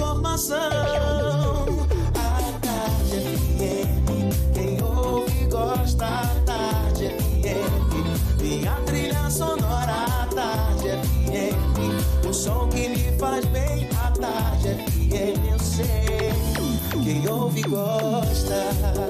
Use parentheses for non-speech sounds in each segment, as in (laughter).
informação. A Tarde FM, quem ouve gosta. A Tarde FM, minha trilha sonora. A Tarde FM, o som que me faz bem. A Tarde FM, eu sei, quem ouve gosta.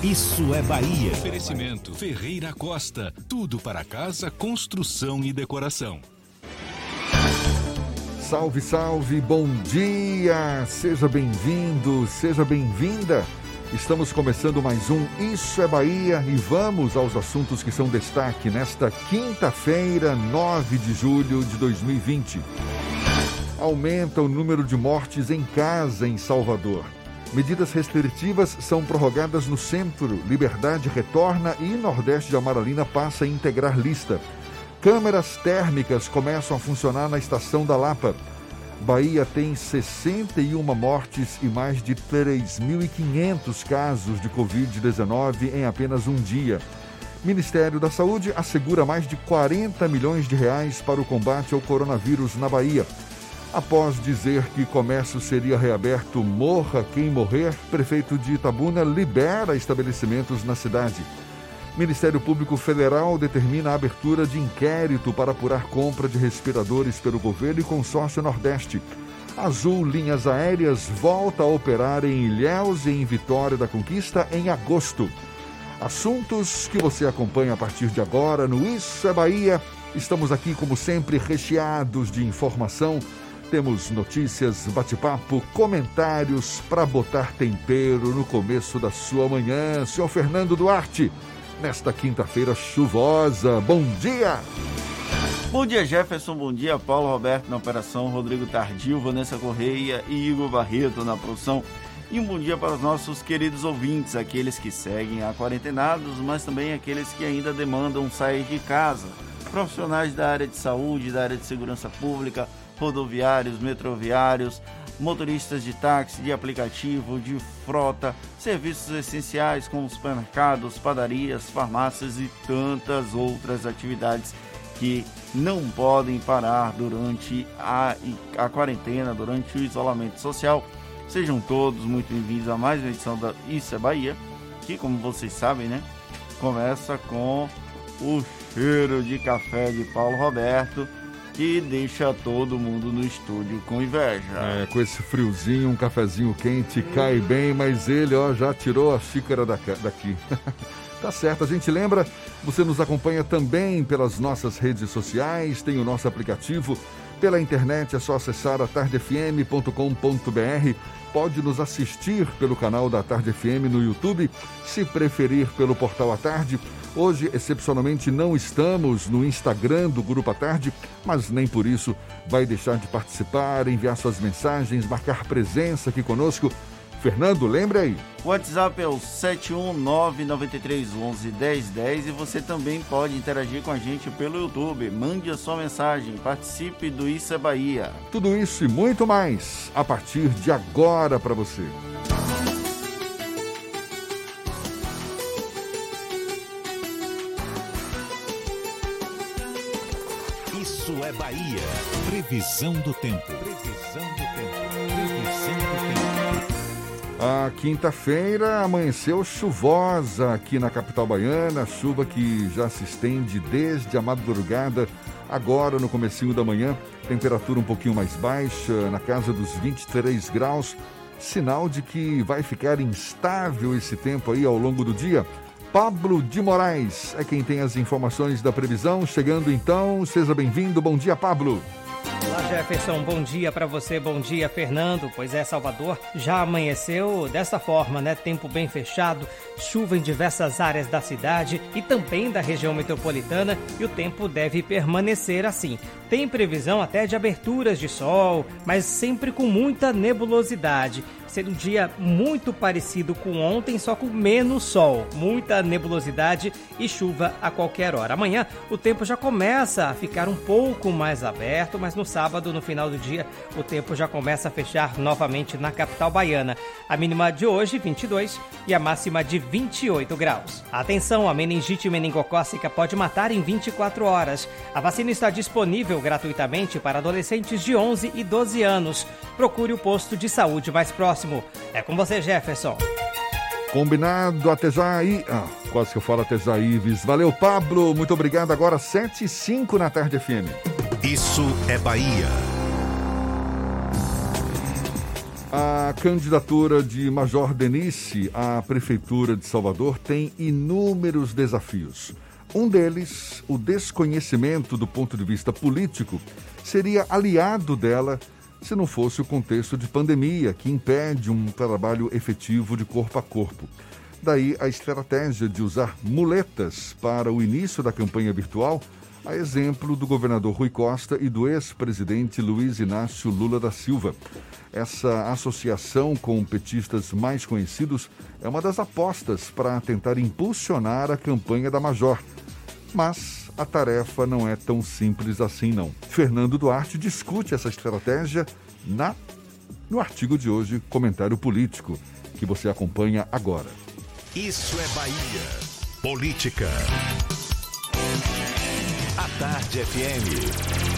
Isso é Bahia. Oferecimento Ferreira Costa. Tudo para casa, construção e decoração. Salve, salve, bom dia! Seja bem-vindo, seja bem-vinda. Estamos começando mais um Isso é Bahia e vamos aos assuntos que são destaque nesta quinta-feira, 9 de julho de 2020. Aumenta o número de mortes em casa em Salvador. Medidas restritivas são prorrogadas no centro, Liberdade retorna e Nordeste de Amaralina passa a integrar lista. Câmeras térmicas começam a funcionar na estação da Lapa. Bahia tem 61 mortes e mais de 3.500 casos de Covid-19 em apenas um dia. Ministério da Saúde assegura mais de 40 milhões de reais para o combate ao coronavírus na Bahia. Após dizer que comércio seria reaberto, morra quem morrer, prefeito de Itabuna libera estabelecimentos na cidade. Ministério Público Federal determina a abertura de inquérito para apurar compra de respiradores pelo governo e consórcio Nordeste. Azul Linhas Aéreas volta a operar em Ilhéus e em Vitória da Conquista em agosto. Assuntos que você acompanha a partir de agora no Isso é Bahia. Estamos aqui, como sempre, recheados de informação. Temos notícias, bate-papo, comentários para botar tempero no começo da sua manhã. Senhor Fernando Duarte, nesta quinta-feira chuvosa. Bom dia! Bom dia, Jefferson. Bom dia, Paulo Roberto na operação, Rodrigo Tardio, Vanessa Correia e Igor Barreto na produção. E um bom dia para os nossos queridos ouvintes, aqueles que seguem a quarentenados, mas também aqueles que ainda demandam sair de casa. Profissionais da área de saúde, da área de segurança pública, rodoviários, metroviários, motoristas de táxi, de aplicativo, de frota, serviços essenciais como supermercados, padarias, farmácias e tantas outras atividades que não podem parar durante a, a quarentena, durante o isolamento social. Sejam todos muito bem-vindos a mais uma edição da Isso é Bahia, que, como vocês sabem, né, começa com o cheiro de café de Paulo Roberto que deixa todo mundo no estúdio com inveja. É, com esse friozinho, um cafezinho quente, cai bem, mas ele ó, já tirou a xícara da, daqui. (laughs) tá certo, a gente lembra, você nos acompanha também pelas nossas redes sociais, tem o nosso aplicativo. Pela internet é só acessar atardefm.com.br. Pode nos assistir pelo canal da Tarde FM no YouTube, se preferir pelo portal à tarde. Hoje, excepcionalmente, não estamos no Instagram do Grupo à Tarde, mas nem por isso vai deixar de participar, enviar suas mensagens, marcar presença aqui conosco. Fernando, lembre aí. O WhatsApp é o 71993111010 e você também pode interagir com a gente pelo YouTube. Mande a sua mensagem, participe do Isso é Bahia. Tudo isso e muito mais a partir de agora para você. Isso é Bahia. Previsão do tempo. Previsão do tempo. A quinta-feira amanheceu chuvosa aqui na capital baiana, chuva que já se estende desde a madrugada, agora no comecinho da manhã, temperatura um pouquinho mais baixa, na casa dos 23 graus, sinal de que vai ficar instável esse tempo aí ao longo do dia. Pablo de Moraes é quem tem as informações da previsão. Chegando então, seja bem-vindo. Bom dia, Pablo. Jefferson, bom dia para você, bom dia Fernando. Pois é, Salvador já amanheceu dessa forma, né? Tempo bem fechado, chuva em diversas áreas da cidade e também da região metropolitana e o tempo deve permanecer assim. Tem previsão até de aberturas de sol, mas sempre com muita nebulosidade ser um dia muito parecido com ontem, só com menos sol, muita nebulosidade e chuva a qualquer hora. Amanhã o tempo já começa a ficar um pouco mais aberto, mas no sábado, no final do dia, o tempo já começa a fechar novamente na capital baiana. A mínima de hoje, 22, e a máxima de 28 graus. Atenção, a meningite meningocócica pode matar em 24 horas. A vacina está disponível gratuitamente para adolescentes de 11 e 12 anos. Procure o posto de saúde mais próximo próximo. É com você, Jefferson. Combinado, até já aí. Ah, quase que eu falo até já, Ives. Valeu, Pablo. Muito obrigado. Agora 7 e 5 na tarde FM. Isso é Bahia. A candidatura de Major Denise à Prefeitura de Salvador tem inúmeros desafios. Um deles, o desconhecimento do ponto de vista político, seria aliado dela se não fosse o contexto de pandemia que impede um trabalho efetivo de corpo a corpo. Daí a estratégia de usar muletas para o início da campanha virtual, a exemplo do governador Rui Costa e do ex-presidente Luiz Inácio Lula da Silva. Essa associação com petistas mais conhecidos é uma das apostas para tentar impulsionar a campanha da Major. Mas a tarefa não é tão simples assim não. Fernando Duarte discute essa estratégia na no artigo de hoje, comentário político, que você acompanha agora. Isso é Bahia. Política. A Tarde FM.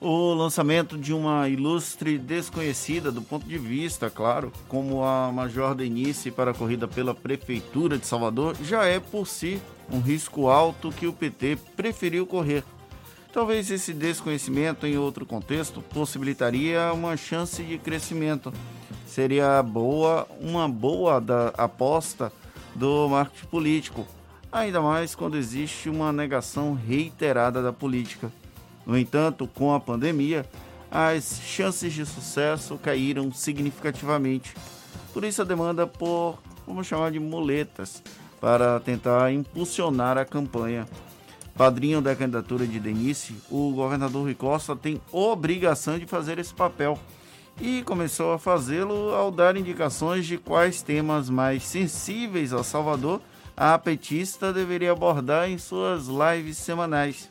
O lançamento de uma ilustre desconhecida do ponto de vista, claro, como a Major Denise para a corrida pela Prefeitura de Salvador, já é por si um risco alto que o PT preferiu correr. Talvez esse desconhecimento em outro contexto possibilitaria uma chance de crescimento. Seria boa, uma boa da aposta do marketing político, ainda mais quando existe uma negação reiterada da política. No entanto, com a pandemia, as chances de sucesso caíram significativamente. Por isso a demanda por, vamos chamar de muletas, para tentar impulsionar a campanha. Padrinho da candidatura de Denise, o governador Rui Costa tem obrigação de fazer esse papel e começou a fazê-lo ao dar indicações de quais temas mais sensíveis a Salvador a petista deveria abordar em suas lives semanais.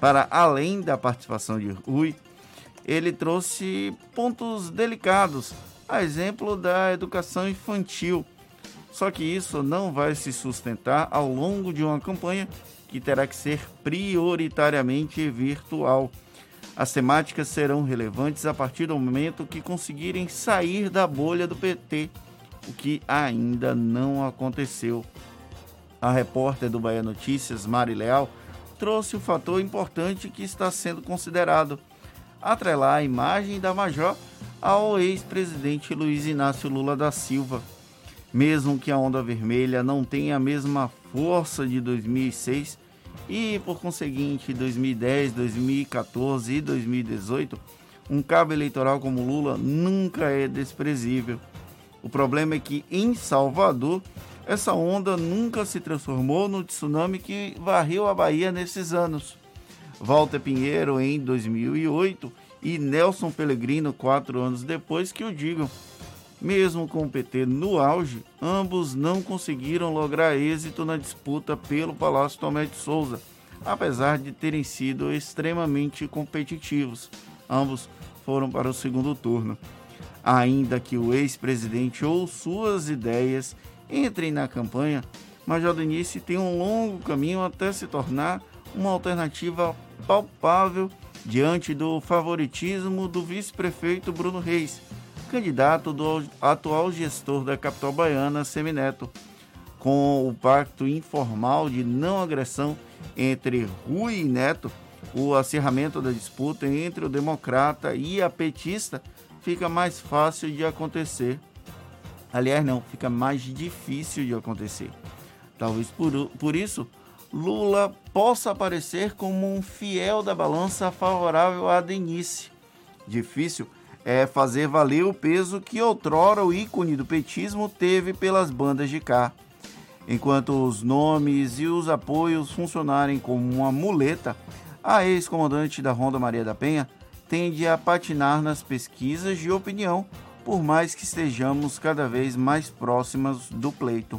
Para além da participação de Rui, ele trouxe pontos delicados, a exemplo da educação infantil só que isso não vai se sustentar ao longo de uma campanha que terá que ser prioritariamente virtual. As temáticas serão relevantes a partir do momento que conseguirem sair da bolha do PT, o que ainda não aconteceu. A repórter do Bahia Notícias, Mari Leal, trouxe o fator importante que está sendo considerado: atrelar a imagem da Major ao ex-presidente Luiz Inácio Lula da Silva mesmo que a onda vermelha não tenha a mesma força de 2006 e, por conseguinte, 2010, 2014 e 2018, um cabo eleitoral como Lula nunca é desprezível. O problema é que em Salvador essa onda nunca se transformou no tsunami que varreu a Bahia nesses anos. Walter Pinheiro em 2008 e Nelson Pellegrino quatro anos depois que o digam. Mesmo com o PT no auge, ambos não conseguiram lograr êxito na disputa pelo Palácio Tomé de Souza, apesar de terem sido extremamente competitivos. Ambos foram para o segundo turno. Ainda que o ex-presidente ou suas ideias entrem na campanha, Major Denise tem um longo caminho até se tornar uma alternativa palpável diante do favoritismo do vice-prefeito Bruno Reis candidato do atual gestor da capital baiana, Semineto, com o pacto informal de não agressão entre Rui e Neto, o acirramento da disputa entre o democrata e a petista fica mais fácil de acontecer. Aliás, não, fica mais difícil de acontecer. Talvez por, por isso, Lula possa aparecer como um fiel da balança favorável a Denise. Difícil é fazer valer o peso que outrora o ícone do petismo teve pelas bandas de cá. Enquanto os nomes e os apoios funcionarem como uma muleta, a ex-comandante da Ronda Maria da Penha tende a patinar nas pesquisas de opinião, por mais que estejamos cada vez mais próximas do pleito.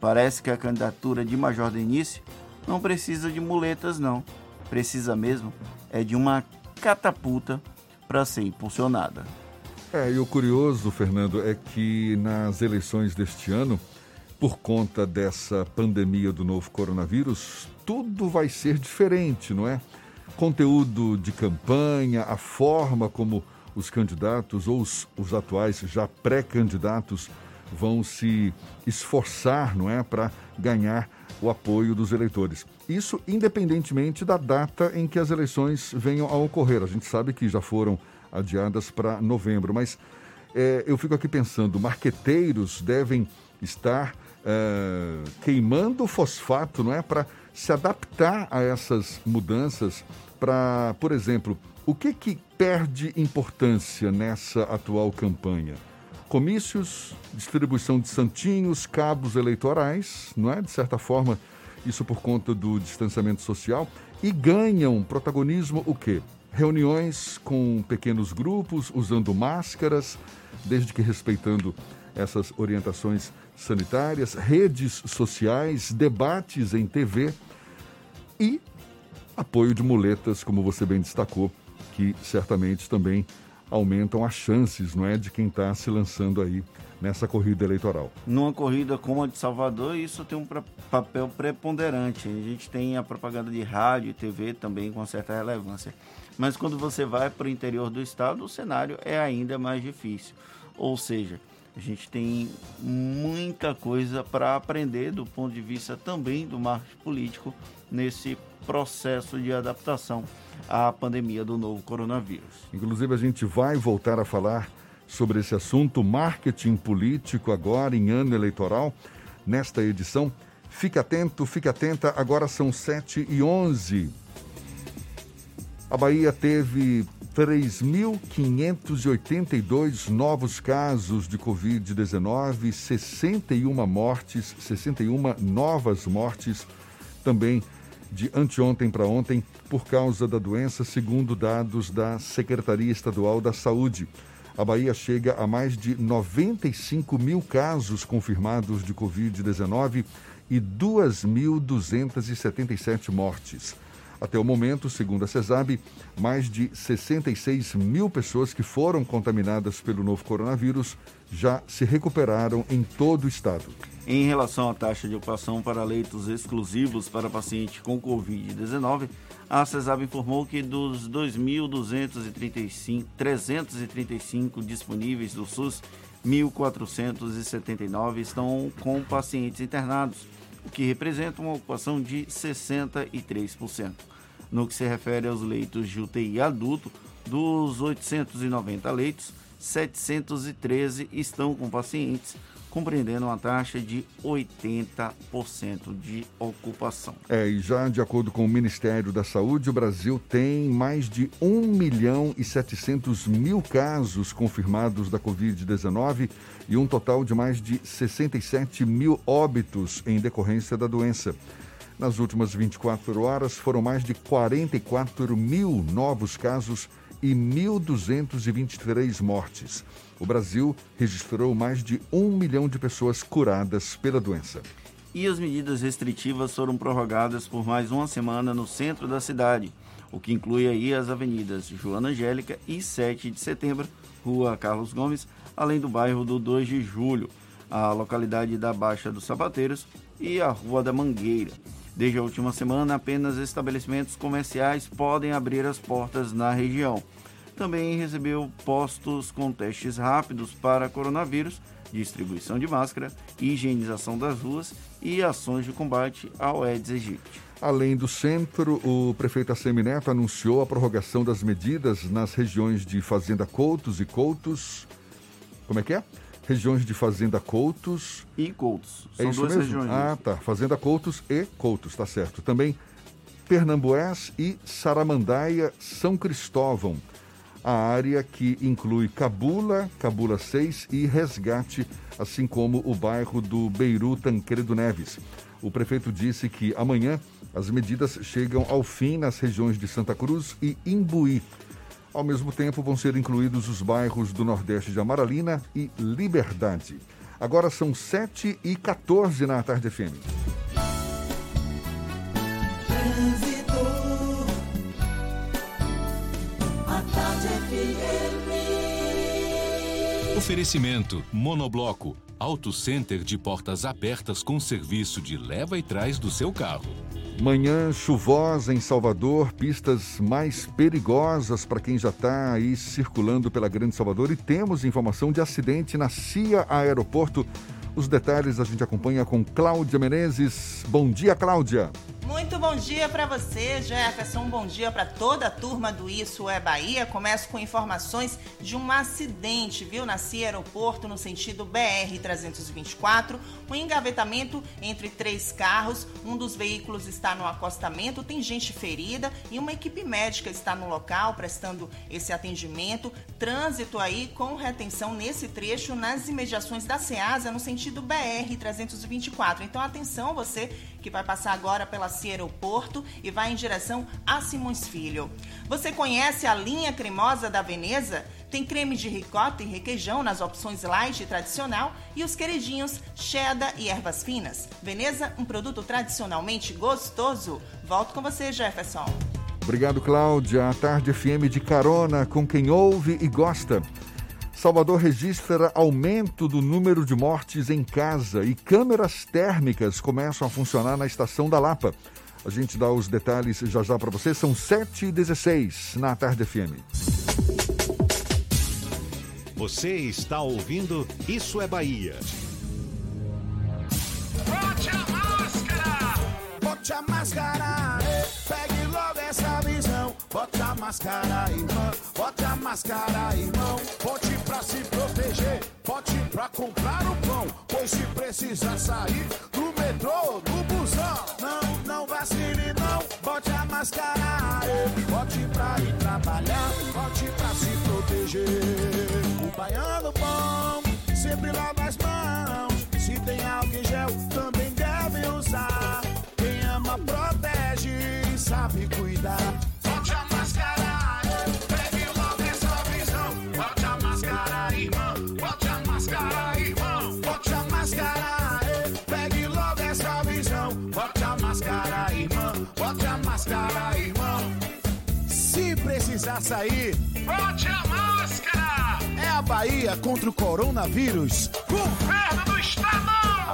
Parece que a candidatura de Major Denise não precisa de muletas, não. Precisa mesmo é de uma catapulta para ser impulsionada. É, e o curioso, Fernando, é que nas eleições deste ano, por conta dessa pandemia do novo coronavírus, tudo vai ser diferente, não é? Conteúdo de campanha, a forma como os candidatos ou os, os atuais já pré-candidatos vão se esforçar, não é, para ganhar o apoio dos eleitores. Isso independentemente da data em que as eleições venham a ocorrer. A gente sabe que já foram adiadas para novembro, mas é, eu fico aqui pensando, marqueteiros devem estar é, queimando fosfato, não é, para se adaptar a essas mudanças. Para, por exemplo, o que que perde importância nessa atual campanha? comícios, distribuição de santinhos, cabos eleitorais, não é? De certa forma, isso por conta do distanciamento social, e ganham protagonismo o quê? Reuniões com pequenos grupos, usando máscaras, desde que respeitando essas orientações sanitárias, redes sociais, debates em TV e apoio de muletas, como você bem destacou, que certamente também aumentam as chances, não é, de quem está se lançando aí nessa corrida eleitoral. Numa corrida como a de Salvador, isso tem um papel preponderante. A gente tem a propaganda de rádio e TV também com certa relevância. Mas quando você vai para o interior do estado, o cenário é ainda mais difícil. Ou seja, a gente tem muita coisa para aprender do ponto de vista também do marketing político nesse processo de adaptação à pandemia do novo coronavírus. Inclusive, a gente vai voltar a falar sobre esse assunto, marketing político, agora em ano eleitoral, nesta edição. Fique atento, fique atenta, agora são 7 e 11. A Bahia teve 3.582 novos casos de Covid-19, 61 mortes, 61 novas mortes também de anteontem para ontem por causa da doença, segundo dados da Secretaria Estadual da Saúde. A Bahia chega a mais de 95 mil casos confirmados de Covid-19 e 2.277 mortes. Até o momento, segundo a CESAB, mais de 66 mil pessoas que foram contaminadas pelo novo coronavírus já se recuperaram em todo o estado. Em relação à taxa de ocupação para leitos exclusivos para paciente com Covid-19, a CESAB informou que dos 2.235 disponíveis do SUS, 1.479 estão com pacientes internados, o que representa uma ocupação de 63%. No que se refere aos leitos de UTI adulto, dos 890 leitos, 713 estão com pacientes compreendendo uma taxa de 80% de ocupação. É, e já de acordo com o Ministério da Saúde, o Brasil tem mais de 1 milhão e 700 mil casos confirmados da Covid-19 e um total de mais de 67 mil óbitos em decorrência da doença. Nas últimas 24 horas, foram mais de 44 mil novos casos e 1.223 mortes. O Brasil registrou mais de um milhão de pessoas curadas pela doença. E as medidas restritivas foram prorrogadas por mais uma semana no centro da cidade, o que inclui aí as avenidas Joana Angélica e 7 de setembro, Rua Carlos Gomes, além do bairro do 2 de julho, a localidade da Baixa dos Sabateiros e a Rua da Mangueira. Desde a última semana, apenas estabelecimentos comerciais podem abrir as portas na região. Também recebeu postos com testes rápidos para coronavírus, distribuição de máscara, higienização das ruas e ações de combate ao Aedes aegypti. Além do centro, o prefeito Assemineto anunciou a prorrogação das medidas nas regiões de Fazenda Coutos e Coutos. Como é que é? regiões de Fazenda Coutos. E Coutos. É São isso duas mesmo? regiões. Ah, tá. Fazenda Coutos e Coutos, tá certo. Também Pernambués e Saramandaia, São Cristóvão. A área que inclui Cabula, Cabula 6 e Resgate, assim como o bairro do Beiru Tancredo Neves. O prefeito disse que amanhã as medidas chegam ao fim nas regiões de Santa Cruz e Imbuí. Ao mesmo tempo, vão ser incluídos os bairros do Nordeste de Amaralina e Liberdade. Agora são 7 e 14 na Tarde FM. Oferecimento Monobloco, Auto Center de portas abertas com serviço de leva e trás do seu carro. Manhã chuvosa em Salvador, pistas mais perigosas para quem já está aí circulando pela Grande Salvador e temos informação de acidente na CIA Aeroporto. Os detalhes a gente acompanha com Cláudia Menezes. Bom dia, Cláudia. Muito bom dia para você, Jefferson. Um bom dia para toda a turma do Isso é Bahia. Começo com informações de um acidente, viu? Na CIA Aeroporto, no sentido BR-324. Um engavetamento entre três carros. Um dos veículos está no acostamento, tem gente ferida e uma equipe médica está no local prestando esse atendimento. Trânsito aí com retenção nesse trecho nas imediações da SEASA, no sentido BR-324. Então, atenção, você que vai passar agora pela CIA Aeroporto e vai em direção a Simões Filho. Você conhece a linha cremosa da Veneza? Tem creme de ricota e requeijão nas opções light e tradicional e os queridinhos cheddar e ervas finas. Veneza, um produto tradicionalmente gostoso. Volto com você, Jefferson. Obrigado, Cláudia. A Tarde FM de carona com quem ouve e gosta. Salvador registra aumento do número de mortes em casa e câmeras térmicas começam a funcionar na estação da Lapa. A gente dá os detalhes já já para você. São 7h16 na Tarde FM. Você está ouvindo Isso é Bahia. Bote a máscara! Bote a máscara! Pegue logo essa visão. Bote a máscara, irmão. Bote a máscara, irmão. Bote pra se proteger. Bote pra comprar o pão. Pois se precisar sair do metrô, do busão. Não, não vacile, não. Bote a máscara. Bote pra ir trabalhar. Bote pra se proteger. O baiano bom sempre lava as mãos. Se tem álcool em gel, também deve usar. Sabe cuidar. Bote a máscara, pegue logo essa visão. Bote a máscara, irmão. Bote a máscara, irmão. Bote a máscara, pegue logo essa visão. Bote a máscara, irmão. Bote a máscara, irmão. Se precisar sair, bote a máscara! É a Bahia contra o coronavírus. Governo do Estado!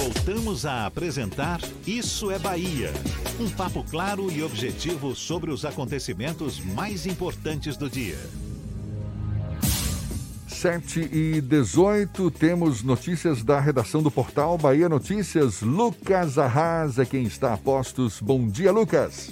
Voltamos a apresentar Isso é Bahia. Um papo claro e objetivo sobre os acontecimentos mais importantes do dia. 7 e 18, temos notícias da redação do portal Bahia Notícias. Lucas Arrasa, quem está a postos. Bom dia, Lucas.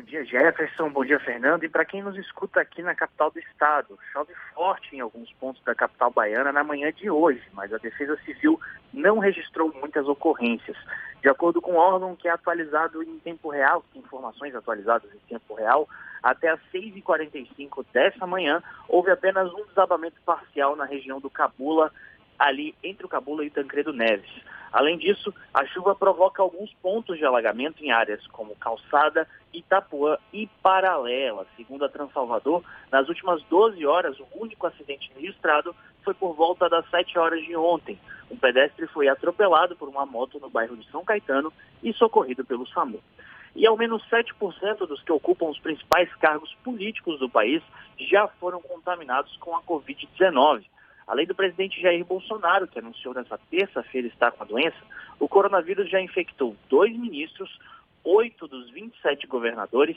Bom dia, Jefferson. Bom dia, Fernando. E para quem nos escuta aqui na capital do estado, chove forte em alguns pontos da capital baiana na manhã de hoje, mas a Defesa Civil não registrou muitas ocorrências. De acordo com o órgão que é atualizado em tempo real, informações atualizadas em tempo real, até às 6h45 dessa manhã, houve apenas um desabamento parcial na região do Cabula, ali entre o Cabula e Tancredo Neves. Além disso, a chuva provoca alguns pontos de alagamento em áreas como Calçada, Itapuã e Paralela. Segundo a Transalvador, nas últimas 12 horas, o único acidente registrado foi por volta das 7 horas de ontem. Um pedestre foi atropelado por uma moto no bairro de São Caetano e socorrido pelo SAMU. E ao menos 7% dos que ocupam os principais cargos políticos do país já foram contaminados com a Covid-19. Além do presidente Jair Bolsonaro, que anunciou nessa terça-feira estar com a doença, o coronavírus já infectou dois ministros, oito dos 27 governadores,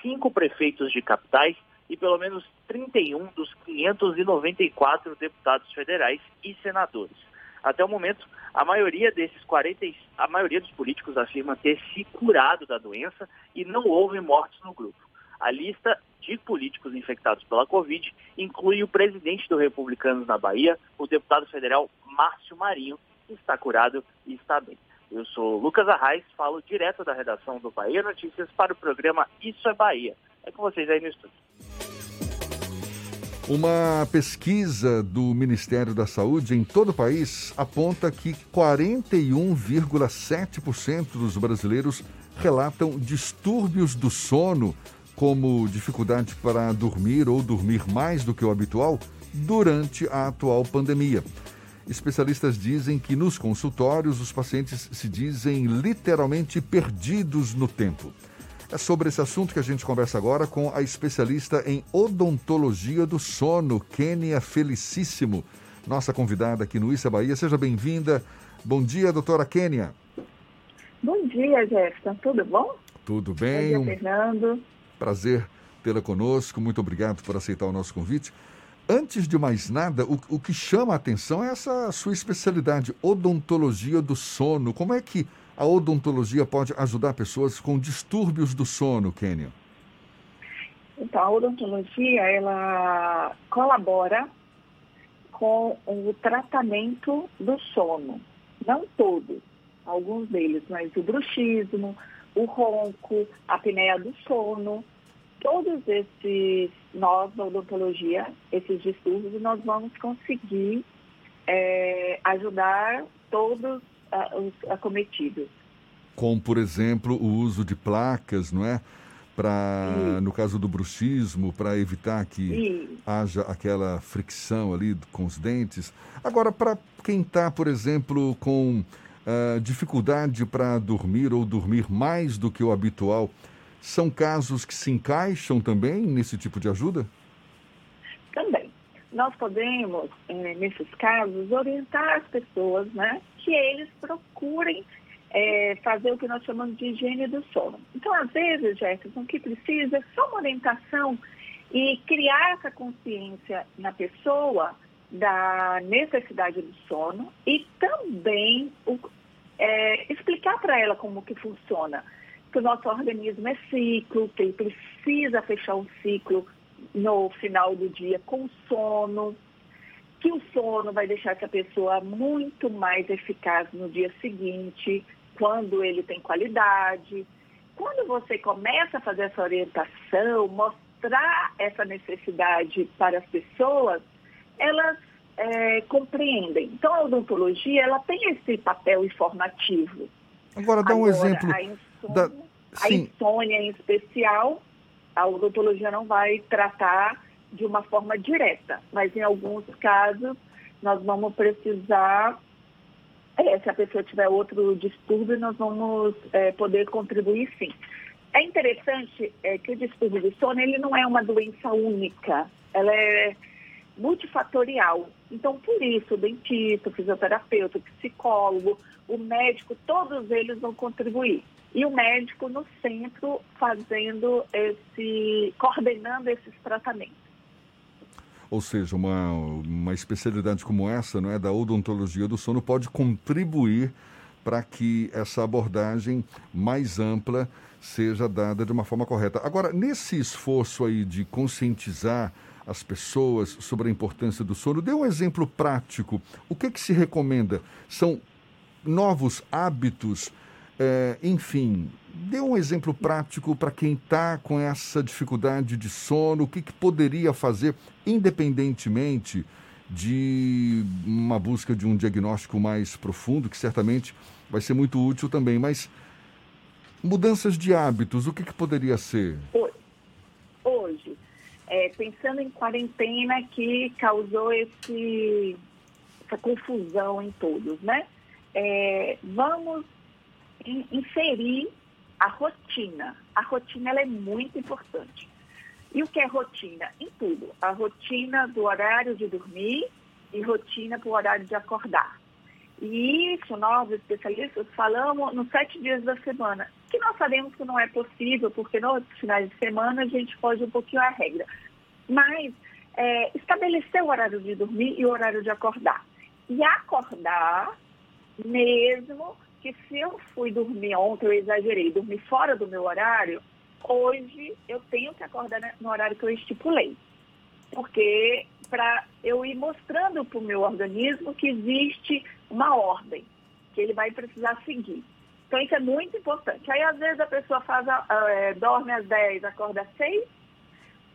cinco prefeitos de capitais e pelo menos 31 dos 594 deputados federais e senadores. Até o momento, a maioria desses 40, a maioria dos políticos afirma ter se curado da doença e não houve mortes no grupo. A lista de políticos infectados pela Covid inclui o presidente do Republicanos na Bahia, o deputado federal Márcio Marinho, que está curado e está bem. Eu sou Lucas Arraes, falo direto da redação do Bahia Notícias para o programa Isso é Bahia. É com vocês aí no estúdio. Uma pesquisa do Ministério da Saúde em todo o país aponta que 41,7% dos brasileiros relatam distúrbios do sono como dificuldade para dormir ou dormir mais do que o habitual durante a atual pandemia. Especialistas dizem que nos consultórios os pacientes se dizem literalmente perdidos no tempo. É sobre esse assunto que a gente conversa agora com a especialista em odontologia do sono, Kênia Felicíssimo, nossa convidada aqui no Issa Bahia. Seja bem-vinda. Bom dia, doutora Kênia. Bom dia, Jefferson. Tudo bom? Tudo bem. Bom dia, Fernando. Prazer tê-la conosco. Muito obrigado por aceitar o nosso convite. Antes de mais nada, o, o que chama a atenção é essa sua especialidade, odontologia do sono. Como é que a odontologia pode ajudar pessoas com distúrbios do sono, Kênia? Então, a odontologia, ela colabora com o tratamento do sono. Não todos, alguns deles, mas o bruxismo, o ronco, a apneia do sono, todos esses, nós da odontologia, esses distúrbios, nós vamos conseguir é, ajudar todos uh, os acometidos. Como, por exemplo, o uso de placas, não é? Para, no caso do bruxismo, para evitar que haja aquela fricção ali com os dentes. Agora, para quem está, por exemplo, com uh, dificuldade para dormir ou dormir mais do que o habitual, são casos que se encaixam também nesse tipo de ajuda? Também. Nós podemos, eh, nesses casos, orientar as pessoas né, que eles procurem é, fazer o que nós chamamos de higiene do sono. Então, às vezes, Jefferson, o que precisa é só uma orientação e criar essa consciência na pessoa da necessidade do sono e também o, é, explicar para ela como que funciona. Que o nosso organismo é ciclo, que ele precisa fechar um ciclo no final do dia com sono, que o sono vai deixar essa pessoa muito mais eficaz no dia seguinte, quando ele tem qualidade. Quando você começa a fazer essa orientação, mostrar essa necessidade para as pessoas, elas é, compreendem. Então, a odontologia ela tem esse papel informativo. Agora, dá um Agora, exemplo. A insônia, da... a insônia, em especial, a odontologia não vai tratar de uma forma direta, mas em alguns casos nós vamos precisar, é, se a pessoa tiver outro distúrbio, nós vamos é, poder contribuir sim. É interessante é, que o distúrbio de sono ele não é uma doença única, ela é multifatorial. Então, por isso, o dentista, o fisioterapeuta, o psicólogo, o médico, todos eles vão contribuir. E o médico no centro fazendo esse, coordenando esses tratamentos. Ou seja, uma, uma especialidade como essa, não é, da odontologia do sono, pode contribuir para que essa abordagem mais ampla seja dada de uma forma correta. Agora, nesse esforço aí de conscientizar as pessoas sobre a importância do sono, dê um exemplo prático. O que, que se recomenda? São novos hábitos? É, enfim, dê um exemplo prático para quem está com essa dificuldade de sono, o que, que poderia fazer, independentemente de uma busca de um diagnóstico mais profundo, que certamente vai ser muito útil também. Mas mudanças de hábitos, o que, que poderia ser? Hoje, é, pensando em quarentena que causou esse, essa confusão em todos, né? É, vamos inserir a rotina. A rotina ela é muito importante. E o que é rotina? Em tudo. A rotina do horário de dormir e rotina para o horário de acordar. E isso, nós especialistas falamos nos sete dias da semana, que nós sabemos que não é possível, porque nos finais de semana a gente pode um pouquinho a regra. Mas é, estabelecer o horário de dormir e o horário de acordar. E acordar, mesmo que se eu fui dormir ontem, eu exagerei, dormir fora do meu horário, hoje eu tenho que acordar no horário que eu estipulei. Porque para eu ir mostrando para o meu organismo que existe uma ordem que ele vai precisar seguir. Então, isso é muito importante. Aí, às vezes, a pessoa faz, é, dorme às 10, acorda às 6,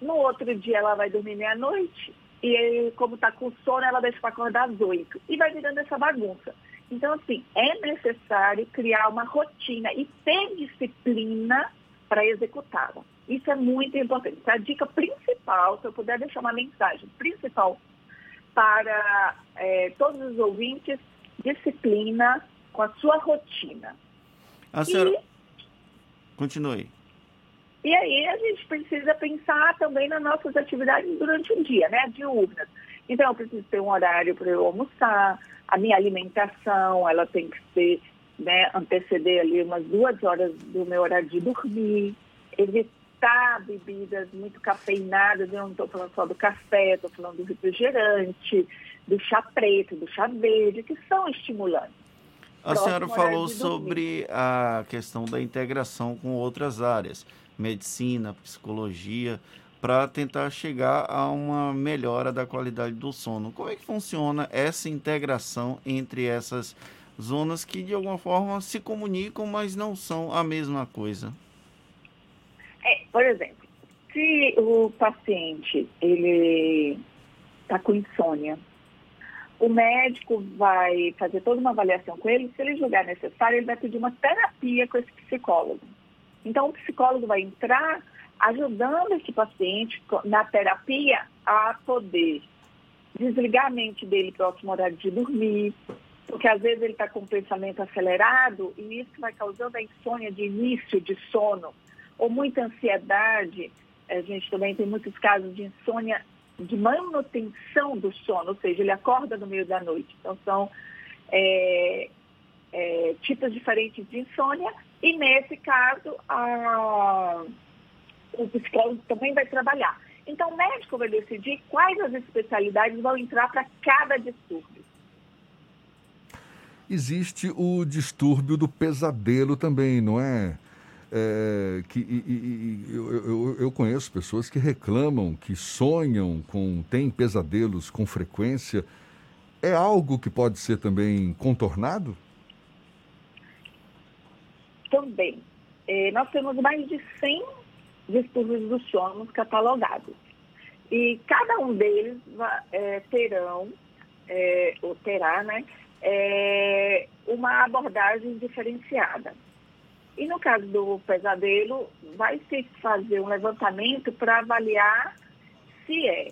no outro dia ela vai dormir meia-noite, e como está com sono, ela deixa para acordar às 8. E vai virando essa bagunça. Então, assim, é necessário criar uma rotina e ter disciplina para executá-la. Isso é muito importante. A dica principal, se eu puder deixar uma mensagem principal para é, todos os ouvintes, disciplina com a sua rotina. A senhora... E... Continue. E aí a gente precisa pensar também nas nossas atividades durante o dia, né? Diurnas. Então eu preciso ter um horário para eu almoçar, a minha alimentação, ela tem que ser, né, anteceder ali umas duas horas do meu horário de dormir, evitar bebidas muito cafeinadas, eu não estou falando só do café, estou falando do refrigerante, do chá preto, do chá verde, que são estimulantes. A senhora falou sobre a questão da integração com outras áreas, medicina, psicologia, para tentar chegar a uma melhora da qualidade do sono. Como é que funciona essa integração entre essas zonas que de alguma forma se comunicam, mas não são a mesma coisa? É, por exemplo, se o paciente ele está com insônia, o médico vai fazer toda uma avaliação com ele. Se ele julgar necessário, ele vai pedir uma terapia com esse psicólogo. Então, o psicólogo vai entrar ajudando esse paciente na terapia a poder desligar a mente dele próximo horário de dormir, porque às vezes ele está com o pensamento acelerado e isso vai causando a insônia de início de sono, ou muita ansiedade. A gente também tem muitos casos de insônia de manutenção do sono, ou seja, ele acorda no meio da noite. Então, são é, é, tipos diferentes de insônia, e nesse caso, a, o psicólogo também vai trabalhar. Então, o médico vai decidir quais as especialidades vão entrar para cada distúrbio. Existe o distúrbio do pesadelo também, não é? É, que e, e, eu, eu, eu, conheço pessoas que reclamam, que sonham com, têm pesadelos com frequência. É algo que pode ser também contornado? Também. É, nós temos mais de 100 distúrbios do sono catalogados. E cada um deles é, terão, é, ou terá, né, é, uma abordagem diferenciada. E no caso do pesadelo, vai se fazer um levantamento para avaliar se é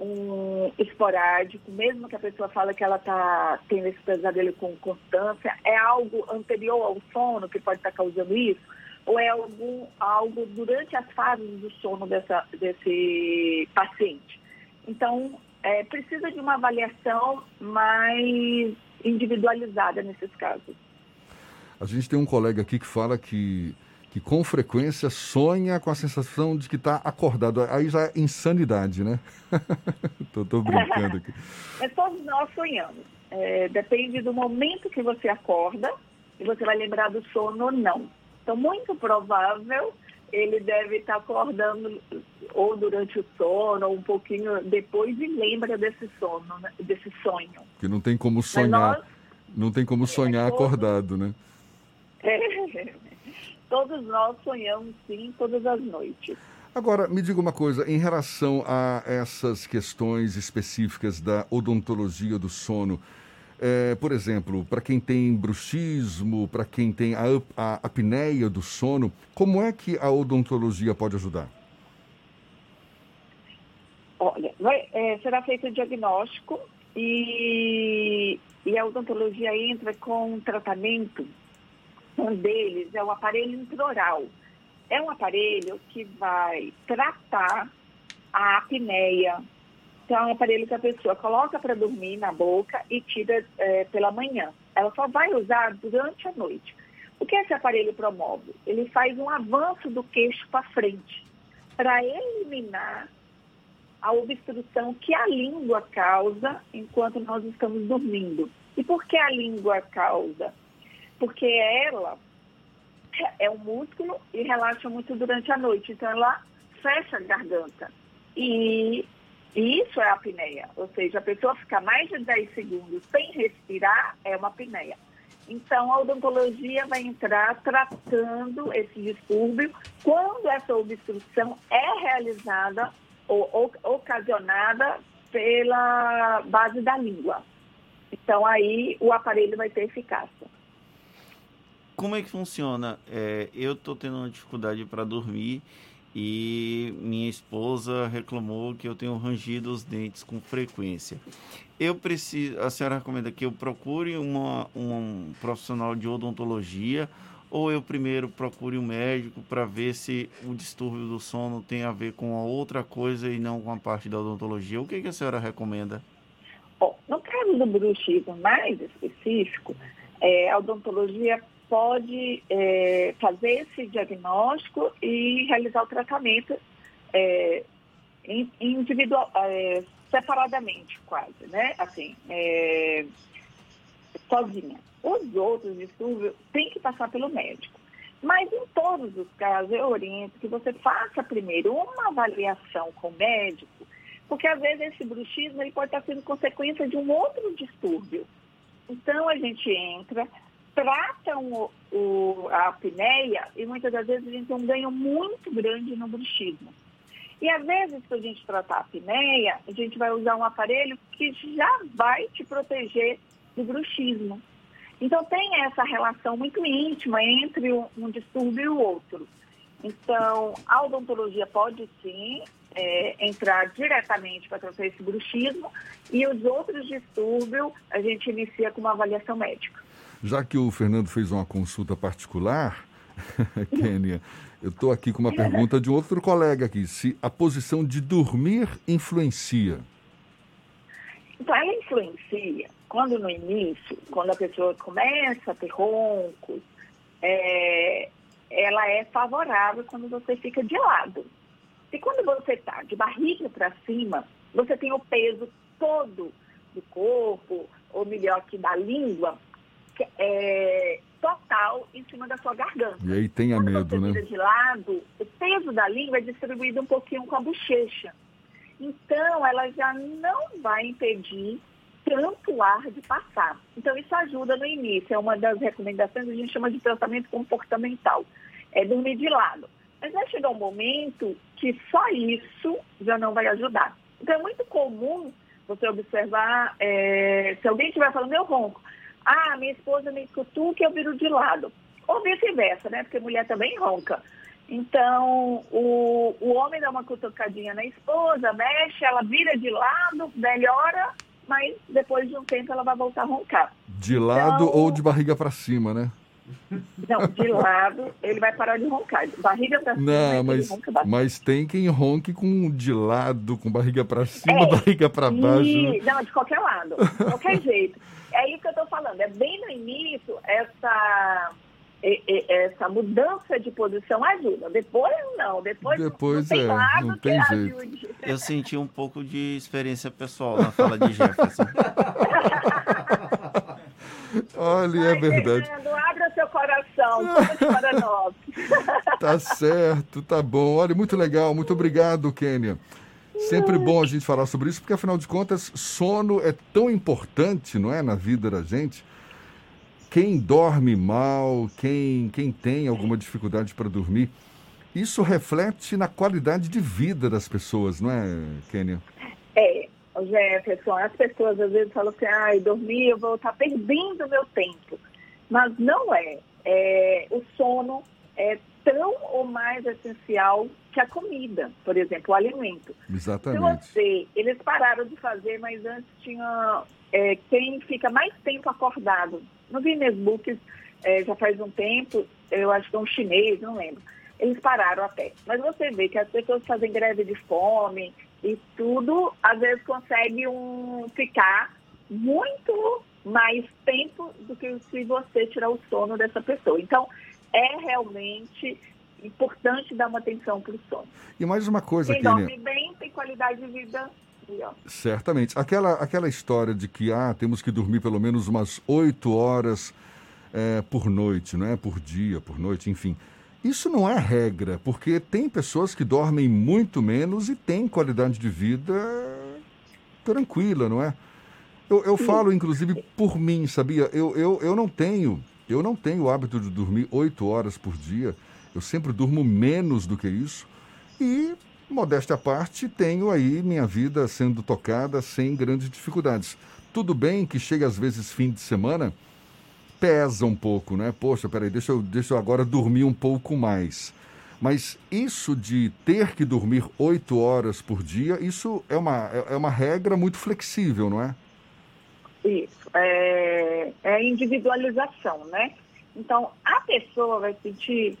um esporádico, mesmo que a pessoa fala que ela está tendo esse pesadelo com constância, é algo anterior ao sono que pode estar tá causando isso, ou é algum, algo durante as fases do sono dessa, desse paciente. Então, é, precisa de uma avaliação mais individualizada nesses casos. A gente tem um colega aqui que fala que, que com frequência sonha com a sensação de que está acordado. Aí já é insanidade, né? (laughs) tô, tô, brincando aqui. (laughs) É todos nós sonhamos. É, depende do momento que você acorda e você vai lembrar do sono ou não. Então, muito provável ele deve estar acordando ou durante o sono, ou um pouquinho depois e lembra desse sono, né? desse sonho. Que não tem como sonhar, nós, não tem como sonhar é, todos, acordado, né? É, (laughs) todos nós sonhamos sim, todas as noites. Agora, me diga uma coisa, em relação a essas questões específicas da odontologia do sono, é, por exemplo, para quem tem bruxismo, para quem tem a, a apneia do sono, como é que a odontologia pode ajudar? Olha, vai, é, será feito o diagnóstico e, e a odontologia entra com um tratamento. Um deles é o aparelho intraoral é um aparelho que vai tratar a apneia. Então, é um aparelho que a pessoa coloca para dormir na boca e tira é, pela manhã. Ela só vai usar durante a noite. O que esse aparelho promove? Ele faz um avanço do queixo para frente, para eliminar a obstrução que a língua causa enquanto nós estamos dormindo. E por que a língua causa? Porque ela é um músculo e relaxa muito durante a noite. Então, ela fecha a garganta. E, e isso é a apneia. Ou seja, a pessoa ficar mais de 10 segundos sem respirar é uma apneia. Então, a odontologia vai entrar tratando esse distúrbio quando essa obstrução é realizada ou, ou ocasionada pela base da língua. Então, aí o aparelho vai ter eficácia como é que funciona? É, eu estou tendo uma dificuldade para dormir e minha esposa reclamou que eu tenho rangido os dentes com frequência. Eu preciso, a senhora recomenda que eu procure uma, um profissional de odontologia ou eu primeiro procure um médico para ver se o distúrbio do sono tem a ver com a outra coisa e não com a parte da odontologia? O que, que a senhora recomenda? Bom, no caso do bruxismo mais específico, é, a odontologia pode é, fazer esse diagnóstico e realizar o tratamento é, individual, é, separadamente, quase, né? Assim, é, sozinha. Os outros distúrbios têm que passar pelo médico. Mas em todos os casos, eu oriento que você faça primeiro uma avaliação com o médico, porque às vezes esse bruxismo ele pode estar sendo consequência de um outro distúrbio. Então a gente entra, tratam o, o, a apneia e muitas das vezes a gente tem um ganho muito grande no bruxismo. E às vezes, para a gente tratar a apneia, a gente vai usar um aparelho que já vai te proteger do bruxismo. Então, tem essa relação muito íntima entre um, um distúrbio e o outro. Então, a odontologia pode sim é, entrar diretamente para tratar esse bruxismo e os outros distúrbios a gente inicia com uma avaliação médica. Já que o Fernando fez uma consulta particular, (laughs) Kênia, eu estou aqui com uma pergunta de outro colega aqui. Se a posição de dormir influencia? Então, ela influencia quando no início, quando a pessoa começa a ter roncos, é, ela é favorável quando você fica de lado. E quando você está de barriga para cima, você tem o peso todo do corpo, ou melhor que da língua, é, total em cima da sua garganta. E aí tenha Quando medo, você né? de lado, o peso da língua é distribuído um pouquinho com a bochecha. Então, ela já não vai impedir tanto ar de passar. Então, isso ajuda no início. É uma das recomendações, a gente chama de tratamento comportamental. É dormir de lado. Mas vai chegar um momento que só isso já não vai ajudar. Então, é muito comum você observar, é, se alguém estiver falando, eu ronco. Ah, minha esposa me cutuca eu viro de lado. Ou vice-versa, né? Porque mulher também ronca. Então, o, o homem dá uma cutucadinha na esposa, mexe, ela vira de lado, melhora, mas depois de um tempo ela vai voltar a roncar. De lado então, ou de barriga para cima, né? Não, de lado ele vai parar de roncar. Barriga para cima. Não, mas, mas tem quem ronque com de lado, com barriga para cima, é, barriga para baixo. E, não, de qualquer lado, de qualquer (laughs) jeito. É isso que eu estou falando. É bem no início essa essa mudança de posição ajuda. Depois não, depois, depois não tem é, lado não tem jeito. Ajude. Eu senti um pouco de experiência pessoal na fala de Jefferson. (laughs) Olha, é verdade. Fernando, abra seu coração, conte para (laughs) nós. Tá certo, tá bom. Olha, muito legal, muito obrigado, Kênia. Sempre bom a gente falar sobre isso, porque afinal de contas, sono é tão importante, não é, na vida da gente. Quem dorme mal, quem, quem tem alguma dificuldade para dormir, isso reflete na qualidade de vida das pessoas, não é, Kênia? É, Jefferson, as pessoas às vezes falam assim, ai, dormir, eu vou estar perdendo meu tempo. Mas não é. é. O sono é tão ou mais essencial que a comida, por exemplo, o alimento. Exatamente. Se você, eles pararam de fazer, mas antes tinha é, quem fica mais tempo acordado. No Guinness Books, é, já faz um tempo, eu acho que é um chinês, não lembro. Eles pararam até. Mas você vê que as pessoas fazem greve de fome e tudo, às vezes consegue um, ficar muito mais tempo do que se você tirar o sono dessa pessoa. Então, é realmente importante dar uma atenção para o sono. E mais uma coisa, Quem Kênia. dorme bem tem qualidade de vida melhor. Certamente. Aquela, aquela história de que ah, temos que dormir pelo menos umas oito horas é, por noite, não é? Por dia, por noite, enfim. Isso não é regra, porque tem pessoas que dormem muito menos e têm qualidade de vida tranquila, não é? Eu, eu falo, inclusive, por mim, sabia? Eu, eu, eu não tenho eu não tenho o hábito de dormir oito horas por dia. Eu sempre durmo menos do que isso. E, modéstia à parte, tenho aí minha vida sendo tocada sem grandes dificuldades. Tudo bem que chega às vezes fim de semana, pesa um pouco, né? Poxa, peraí, deixa eu, deixa eu agora dormir um pouco mais. Mas isso de ter que dormir oito horas por dia, isso é uma, é uma regra muito flexível, não é? Isso, é, é individualização, né? Então, a pessoa vai sentir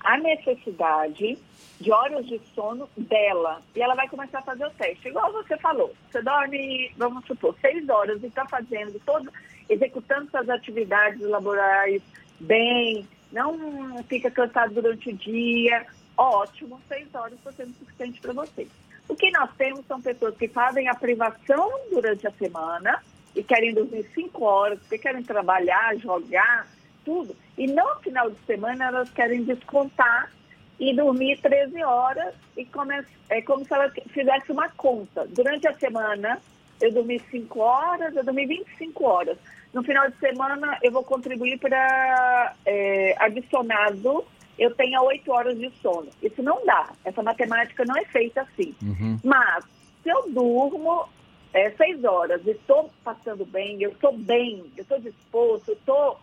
a necessidade de horas de sono dela e ela vai começar a fazer o teste. Igual você falou, você dorme, vamos supor, seis horas e está fazendo todo, executando suas atividades laborais bem, não fica cansado durante o dia, ótimo, seis horas está sendo suficiente para você. O que nós temos são pessoas que fazem a privação durante a semana, e querem dormir cinco horas, porque querem trabalhar, jogar, tudo. E no final de semana elas querem descontar e dormir 13 horas e come, é como se ela fizesse uma conta. Durante a semana eu dormi 5 horas, eu dormi 25 horas. No final de semana eu vou contribuir para é, adicionado, eu tenha 8 horas de sono. Isso não dá, essa matemática não é feita assim. Uhum. Mas se eu durmo é, seis horas, estou passando bem, eu estou bem, eu estou disposto, eu estou.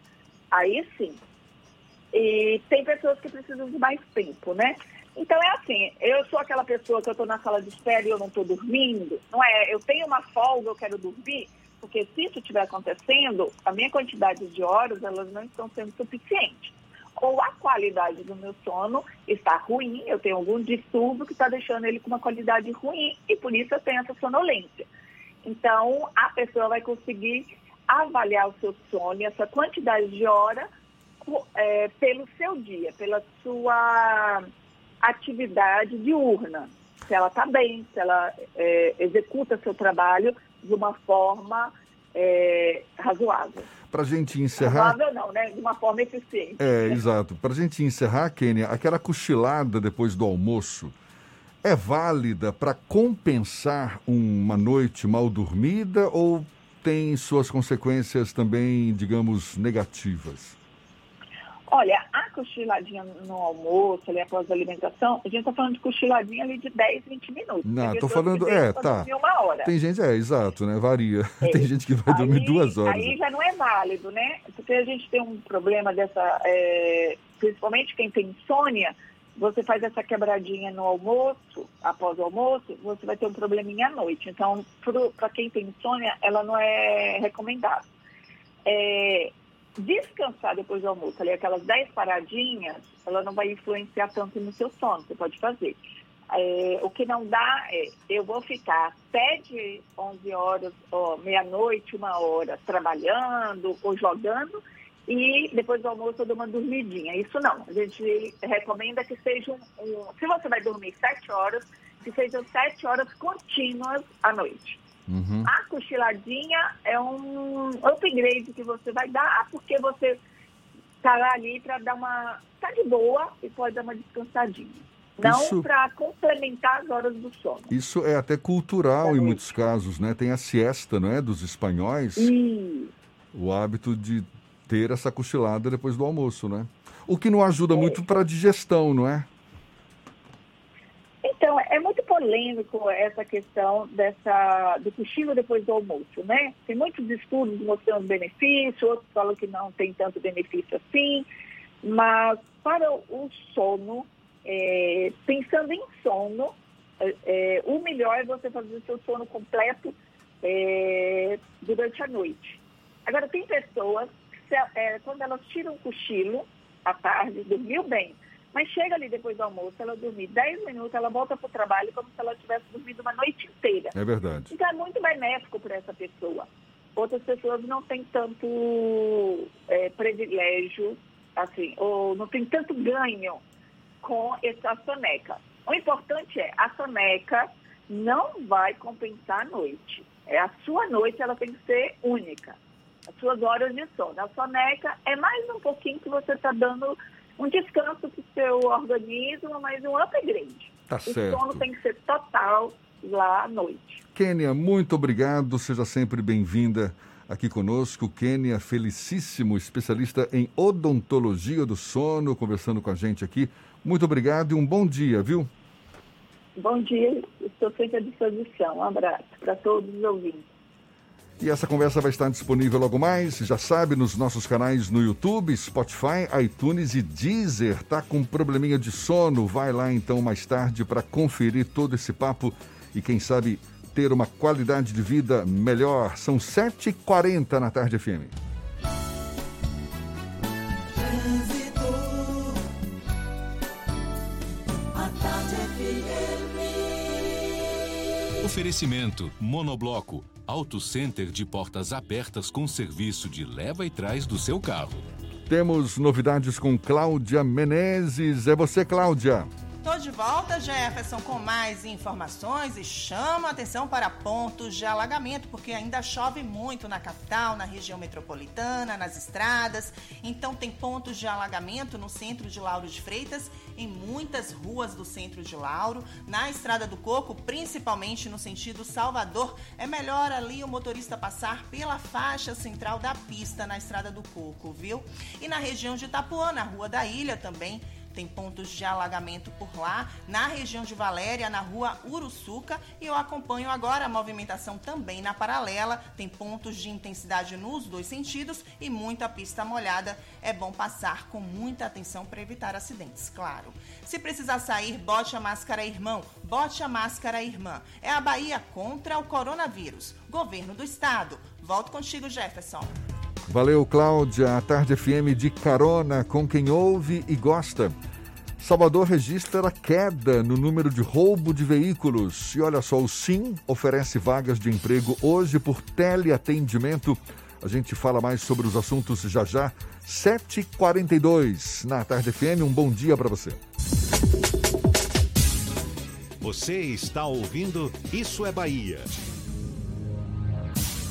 Aí sim. E tem pessoas que precisam de mais tempo, né? Então é assim, eu sou aquela pessoa que eu estou na sala de espera e eu não estou dormindo, não é? Eu tenho uma folga, eu quero dormir, porque se isso estiver acontecendo, a minha quantidade de horas, elas não estão sendo suficientes. Ou a qualidade do meu sono está ruim, eu tenho algum distúrbio que está deixando ele com uma qualidade ruim e por isso eu tenho essa sonolência. Então, a pessoa vai conseguir avaliar o seu sono, essa quantidade de hora, é, pelo seu dia, pela sua atividade diurna. Se ela está bem, se ela é, executa seu trabalho de uma forma é, razoável. Para a gente encerrar. Razoável não, né? De uma forma eficiente. É, exato. Para a gente encerrar, Kênia, aquela cochilada depois do almoço é válida para compensar uma noite mal dormida ou tem suas consequências também, digamos, negativas? Olha, a cochiladinha no almoço, ali após a alimentação, a gente está falando de cochiladinha ali de 10, 20 minutos. Não, estou falando, é, tá. Uma hora. Tem gente, é, exato, né? Varia. (laughs) É. Tem gente que vai aí, dormir duas horas. Aí já não é válido, né? Porque a gente tem um problema dessa, é, principalmente quem tem insônia, você faz essa quebradinha no almoço, após o almoço, você vai ter um probleminha à noite. Então, para quem tem insônia, ela não é recomendada. É, descansar depois do almoço, ali aquelas 10 paradinhas, ela não vai influenciar tanto no seu sono, você pode fazer. É, o que não dá é, eu vou ficar até de 11 horas, meia-noite, uma hora, trabalhando ou jogando, e depois do almoço eu dou uma dormidinha. Isso não. A gente recomenda que seja um, um se você vai dormir sete horas, que sejam sete horas contínuas à noite. Uhum. A cochiladinha é um upgrade que você vai dar porque você tá ali para dar uma. tá de boa e pode dar uma descansadinha. Não Isso- para complementar as horas do sono. Isso é até cultural em muitos casos, né? Tem a siesta, não é? Dos espanhóis. O hábito de ter essa cochilada depois do almoço, né? O que não ajuda muito para a digestão, não é? Então, é muito polêmico essa questão dessa, do cochilo depois do almoço, né? Tem muitos estudos mostrando benefício, outros falam que não tem tanto benefício assim, mas para o sono, é, pensando em sono, é, é, o melhor é você fazer o seu sono completo é, durante a noite. Agora, tem pessoas é, quando elas tiram um cochilo à tarde, dormiu bem, mas chega ali depois do almoço, ela dormir 10 minutos, ela volta para o trabalho como se ela tivesse dormido uma noite inteira. É verdade. Então é muito benéfico para essa pessoa. Outras pessoas não têm tanto é, privilégio, assim, ou não tem tanto ganho com essa soneca. O importante é, a soneca não vai compensar a noite. É a sua noite, ela tem que ser única. As suas horas de sono. A soneca é mais um pouquinho que você está dando um descanso para o seu organismo, mas um upgrade. Tá o certo. sono tem que ser total lá à noite. Kênia, muito obrigado. Seja sempre bem-vinda aqui conosco. Kênia, felicíssimo, especialista em odontologia do sono, conversando com a gente aqui. Muito obrigado e um bom dia, viu? Bom dia, estou sempre à disposição. Um abraço para todos os ouvintes. E essa conversa vai estar disponível logo mais, já sabe, nos nossos canais no YouTube, Spotify, iTunes e Deezer. Tá com probleminha de sono? Vai lá então mais tarde para conferir todo esse papo e quem sabe ter uma qualidade de vida melhor. São 7h40 na tarde FM. Oferecimento Monobloco, Auto Center de portas abertas com serviço de leva e trás do seu carro. Temos novidades com Cláudia Menezes. É você, Cláudia. Tô de volta, Jefferson, com mais informações e chama a atenção para pontos de alagamento, porque ainda chove muito na capital, na região metropolitana, nas estradas. Então tem pontos de alagamento no centro de Lauro de Freitas, em muitas ruas do centro de Lauro, na Estrada do Coco, principalmente no sentido Salvador. É melhor ali o motorista passar pela faixa central da pista na Estrada do Coco, viu? E na região de Itapuã, na Rua da Ilha também tem pontos de alagamento por lá, na região de Valéria, na rua Uruçuca, e eu acompanho agora a movimentação também na paralela. Tem pontos de intensidade nos dois sentidos e muita pista molhada. É bom passar com muita atenção para evitar acidentes, claro. Se precisar sair, bote a máscara, irmão. Bote a máscara, irmã. É a Bahia contra o coronavírus. Governo do Estado. Volto contigo, Jefferson. Valeu, Cláudia. A Tarde FM de carona com quem ouve e gosta. Salvador registra queda no número de roubo de veículos. E olha só, o SIM oferece vagas de emprego hoje por teleatendimento. A gente fala mais sobre os assuntos já já. 7h42 na Tarde FM. Um bom dia para você. Você está ouvindo Isso é Bahia.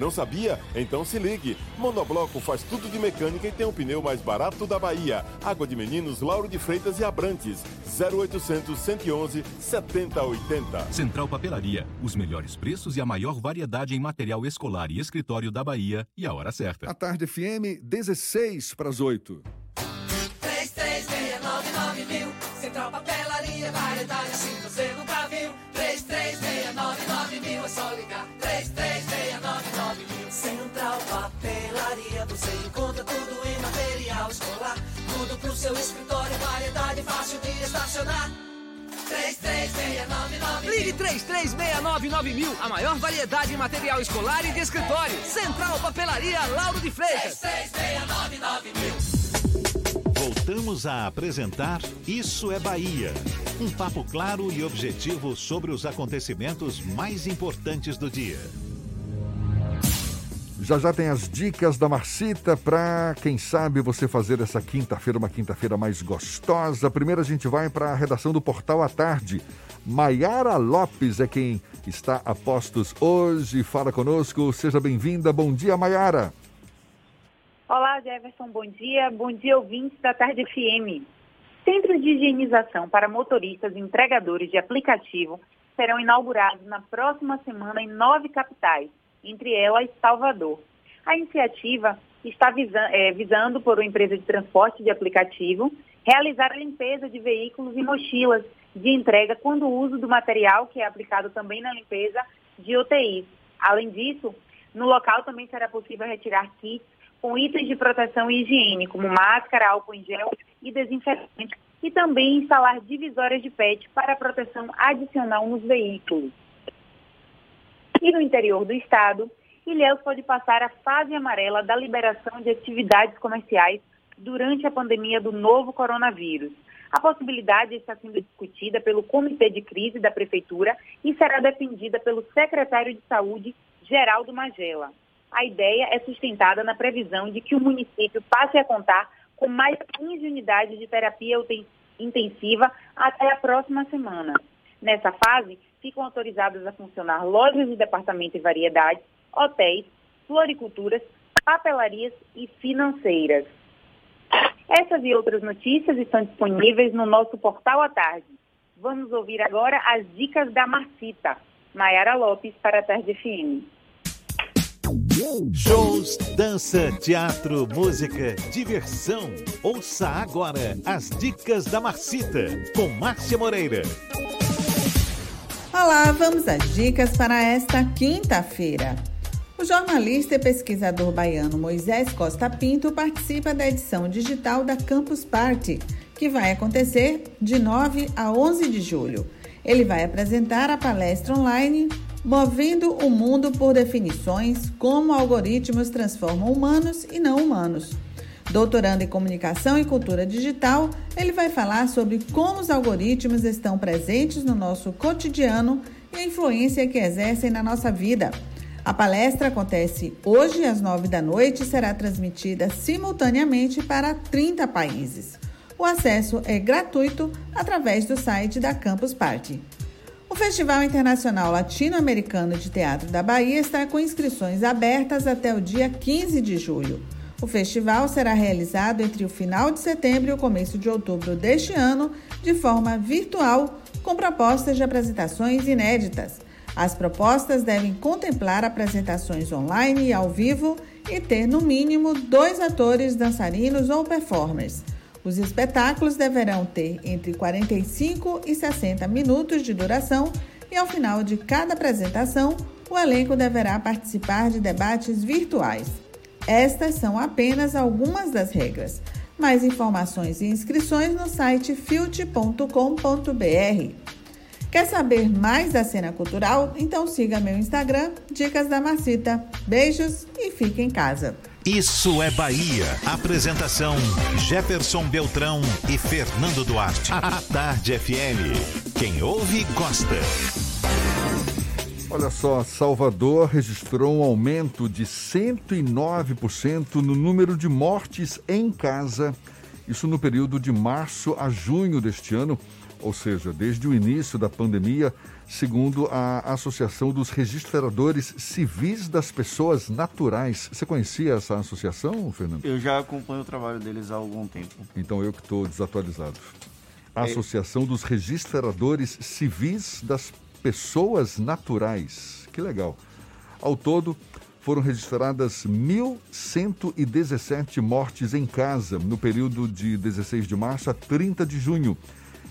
Não sabia? Então se ligue. Monobloco faz tudo de mecânica e tem o pneu mais barato da Bahia. Água de Meninos, Lauro de Freitas e Abrantes. 0800 111 7080. Central Papelaria. Os melhores preços e a maior variedade em material escolar e escritório da Bahia. E a hora certa. A tarde FM, 16 para as 8. Ligue 3369 mil, a maior variedade em material escolar e de escritório. Central Papelaria Lauro de Freitas. 3369 mil. Voltamos a apresentar Isso é Bahia. Um papo claro e objetivo sobre os acontecimentos mais importantes do dia. Já já tem as dicas da Marcita para, quem sabe, você fazer essa quinta-feira uma quinta-feira mais gostosa. Primeiro a gente vai para a redação do Portal à Tarde. Maiara Lopes é quem está a postos hoje. Fala conosco, seja bem-vinda. Bom dia, Maiara. Olá, Jefferson, bom dia. Bom dia, ouvintes da Tarde FM. Centros de higienização para motoristas e entregadores de aplicativo serão inaugurados na próxima semana em nove capitais, entre elas Salvador. A iniciativa está visa, é, visando, por uma empresa de transporte de aplicativo, realizar a limpeza de veículos e mochilas de entrega quando o uso do material, que é aplicado também na limpeza de UTIs. Além disso, no local também será possível retirar kits com itens de proteção e higiene, como máscara, álcool em gel e desinfetante, e também instalar divisórias de PET para proteção adicional nos veículos. E no interior do estado, Ilhéus pode passar a fase amarela da liberação de atividades comerciais durante a pandemia do novo coronavírus. A possibilidade está sendo discutida pelo Comitê de Crise da Prefeitura e será defendida pelo secretário de Saúde, Geraldo Magela. A ideia é sustentada na previsão de que o município passe a contar com mais 15 unidades de terapia intensiva até a próxima semana. Nessa fase, ficam autorizadas a funcionar lojas de departamento e variedades, hotéis, floriculturas, papelarias e financeiras. Essas e outras notícias estão disponíveis no nosso portal à tarde. Vamos ouvir agora as dicas da Marcita. Maiara Lopes para a Tarde FM. Shows, dança, teatro, música, diversão. Ouça agora as dicas da Marcita com Márcia Moreira. Olá, vamos às dicas para esta quinta-feira. O jornalista e pesquisador baiano Moisés Costa Pinto participa da edição digital da Campus Party, que vai acontecer de 9 a 11 de julho. Ele vai apresentar a palestra online Movendo o Mundo por Definições: Como algoritmos transformam humanos e não humanos. Doutorando em Comunicação e Cultura Digital, ele vai falar sobre como os algoritmos estão presentes no nosso cotidiano e a influência que exercem na nossa vida. A palestra acontece hoje às nove da noite e será transmitida simultaneamente para 30 países. O acesso é gratuito através do site da Campus Party. O Festival Internacional Latino-Americano de Teatro da Bahia está com inscrições abertas até o dia 15 de julho. O festival será realizado entre o final de setembro e o começo de outubro deste ano, de forma virtual, com propostas de apresentações inéditas. As propostas devem contemplar apresentações online e ao vivo e ter, no mínimo, dois atores, dançarinos ou performers. Os espetáculos deverão ter entre 45 e 60 minutos de duração e, ao final de cada apresentação, o elenco deverá participar de debates virtuais. Estas são apenas algumas das regras. Mais informações e inscrições no site filt.com.br. Quer saber mais da cena cultural? Então siga meu Instagram, Dicas da Marcita. Beijos e fique em casa. Isso é Bahia. Apresentação: Jefferson Beltrão e Fernando Duarte. A Tarde FM. Quem ouve, gosta. Olha só, Salvador registrou um aumento de 109% no número de mortes em casa. Isso no período de março a junho deste ano, ou seja, desde o início da pandemia, segundo a Associação dos Registradores Civis das Pessoas Naturais. Você conhecia essa associação, Fernando? Eu já acompanho o trabalho deles há algum tempo. Então eu que estou desatualizado. A Associação dos Registradores Civis das Pessoas Naturais. Que legal. Ao todo, foram registradas 1.117 mortes em casa no período de 16 de março a 30 de junho,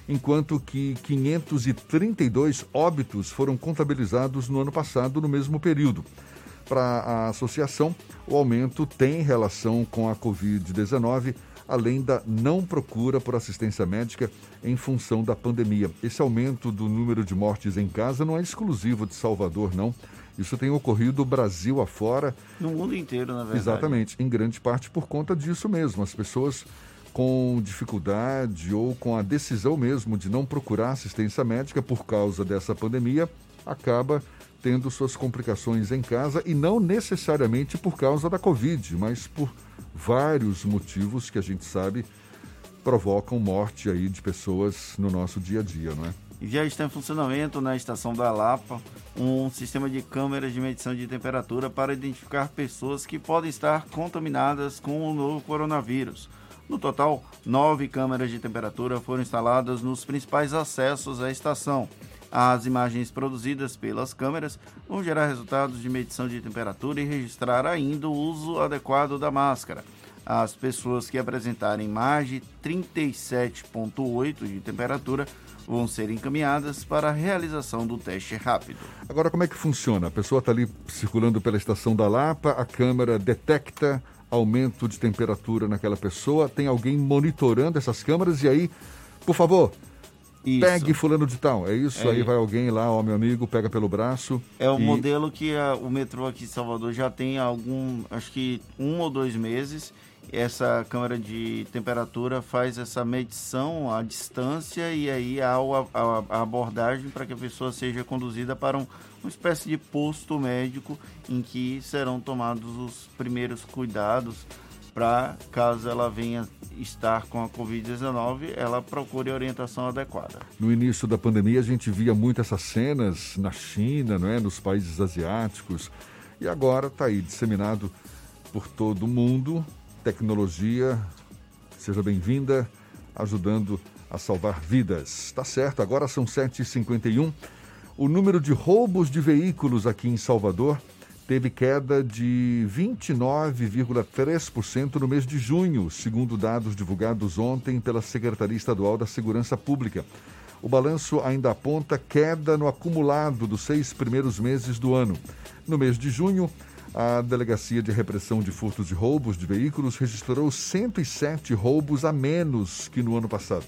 enquanto que 532 óbitos foram contabilizados no ano passado, no mesmo período. Para a associação, o aumento tem relação com a Covid-19, além da não procura por assistência médica em função da pandemia. Esse aumento do número de mortes em casa não é exclusivo de Salvador, não. Isso tem ocorrido Brasil afora. No mundo inteiro, na verdade. Exatamente, em grande parte por conta disso mesmo. As pessoas com dificuldade ou com a decisão mesmo de não procurar assistência médica por causa dessa pandemia, acaba tendo suas complicações em casa e não necessariamente por causa da Covid, mas por vários motivos que a gente sabe provocam morte aí de pessoas no nosso dia a dia, não é? já está em funcionamento na estação da Lapa um sistema de câmeras de medição de temperatura para identificar pessoas que podem estar contaminadas com o novo coronavírus. No total, nove câmeras de temperatura foram instaladas nos principais acessos à estação. As imagens produzidas pelas câmeras vão gerar resultados de medição de temperatura e registrar ainda o uso adequado da máscara. As pessoas que apresentarem mais de 37,8 de temperatura vão ser encaminhadas para a realização do teste rápido. Agora, como é que funciona? A pessoa está ali circulando pela estação da Lapa, a câmera detecta aumento de temperatura naquela pessoa, tem alguém monitorando essas câmeras e aí, por favor, isso. Pegue fulano de tal, é isso? É. Aí vai alguém lá, ó, meu amigo, pega pelo braço. É o e... modelo que a, o metrô aqui de Salvador já tem algum, acho que um ou dois meses essa câmera de temperatura faz essa medição à distância e aí há a, a abordagem para que a pessoa seja conduzida para um, uma espécie de posto médico em que serão tomados os primeiros cuidados para caso ela venha estar com a Covid-19, ela procure orientação adequada. No início da pandemia, a gente via muito essas cenas na China, não é? nos países asiáticos, e agora está aí disseminado por todo o mundo tecnologia, seja bem-vinda, ajudando a salvar vidas. Tá certo, agora são 7h51. O número de roubos de veículos aqui em Salvador teve queda de 29,3% no mês de junho, segundo dados divulgados ontem pela Secretaria Estadual da Segurança Pública. O balanço ainda aponta queda no acumulado dos seis primeiros meses do ano. No mês de junho, a Delegacia de Repressão de Furtos e Roubos de Veículos registrou 107 roubos a menos que no ano passado.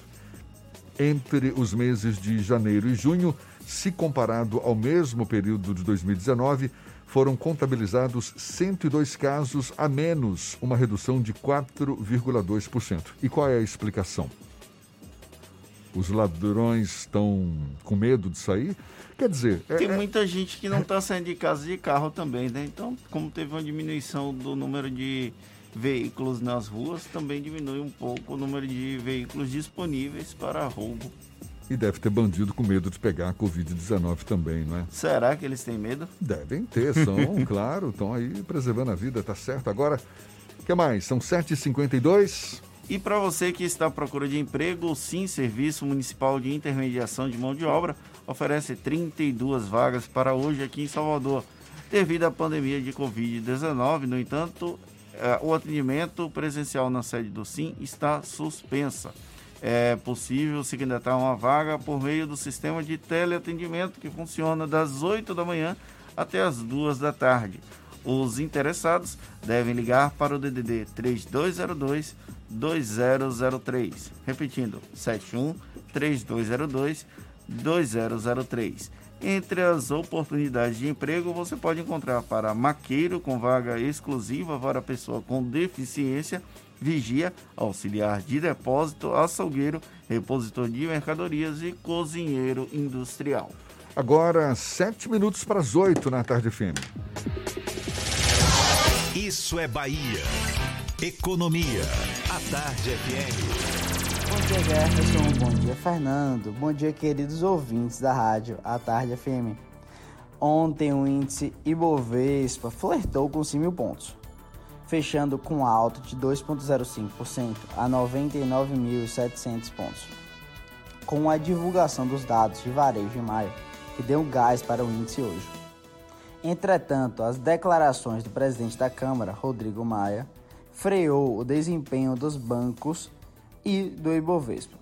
Entre os meses de janeiro e junho, se comparado ao mesmo período de 2019, foram contabilizados 102 casos a menos, uma redução de 4,2%. E qual é a explicação? Os ladrões estão com medo de sair? Quer dizer. É, Tem é, muita gente que não está saindo de casa de carro também, né? Então, como teve uma diminuição do número de veículos nas ruas, também diminui um pouco o número de veículos disponíveis para roubo. E deve ter bandido com medo de pegar a Covid-19 também, não é? Será que eles têm medo? Devem ter, são, (laughs) claro, estão aí preservando a vida, tá certo. Agora, o que mais? São 7h52. E para você que está à procura de emprego, o Sim Serviço Municipal de Intermediação de Mão de Obra oferece 32 vagas para hoje aqui em Salvador. Devido à pandemia de Covid-19, no entanto, eh, o atendimento presencial na sede do Sim está suspensa. É possível se candidatar uma vaga por meio do sistema de teleatendimento que funciona das 8 da manhã até as 2 da tarde. Os interessados devem ligar para o DDD 3202 2003. Repetindo, 71 3202 2003. Entre as oportunidades de emprego, você pode encontrar para maqueiro com vaga exclusiva para pessoa com deficiência, vigia, auxiliar de depósito, açougueiro, repositor de mercadorias e cozinheiro industrial. Agora, sete minutos para as oito na tarde fim. Isso é Bahia. Economia. A Tarde FM. Bom dia, Jefferson. Bom dia, Fernando. Bom dia, queridos ouvintes da rádio A Tarde FM. Ontem o índice Ibovespa flertou com 100 mil pontos, fechando com alta de 2,05% a 99.700 pontos. Com a divulgação dos dados de varejo em maio, que deu gás para o índice hoje. Entretanto, as declarações do presidente da Câmara, Rodrigo Maia, freou o desempenho dos bancos e do Ibovespa.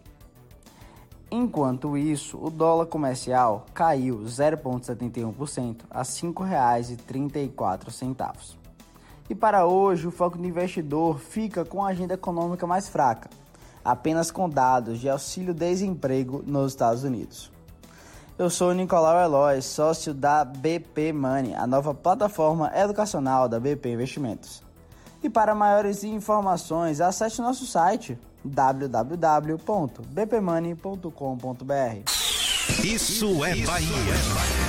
Enquanto isso, o dólar comercial caiu 0,71% a R$ 5,34. E para hoje, o foco do investidor fica com a agenda econômica mais fraca, apenas com dados de auxílio-desemprego nos Estados Unidos. Eu sou Nicolau Eloy, sócio da BP Money, a nova plataforma educacional da BP Investimentos. E para maiores informações, acesse nosso site www.bpmoney.com.br. Isso é Bahia.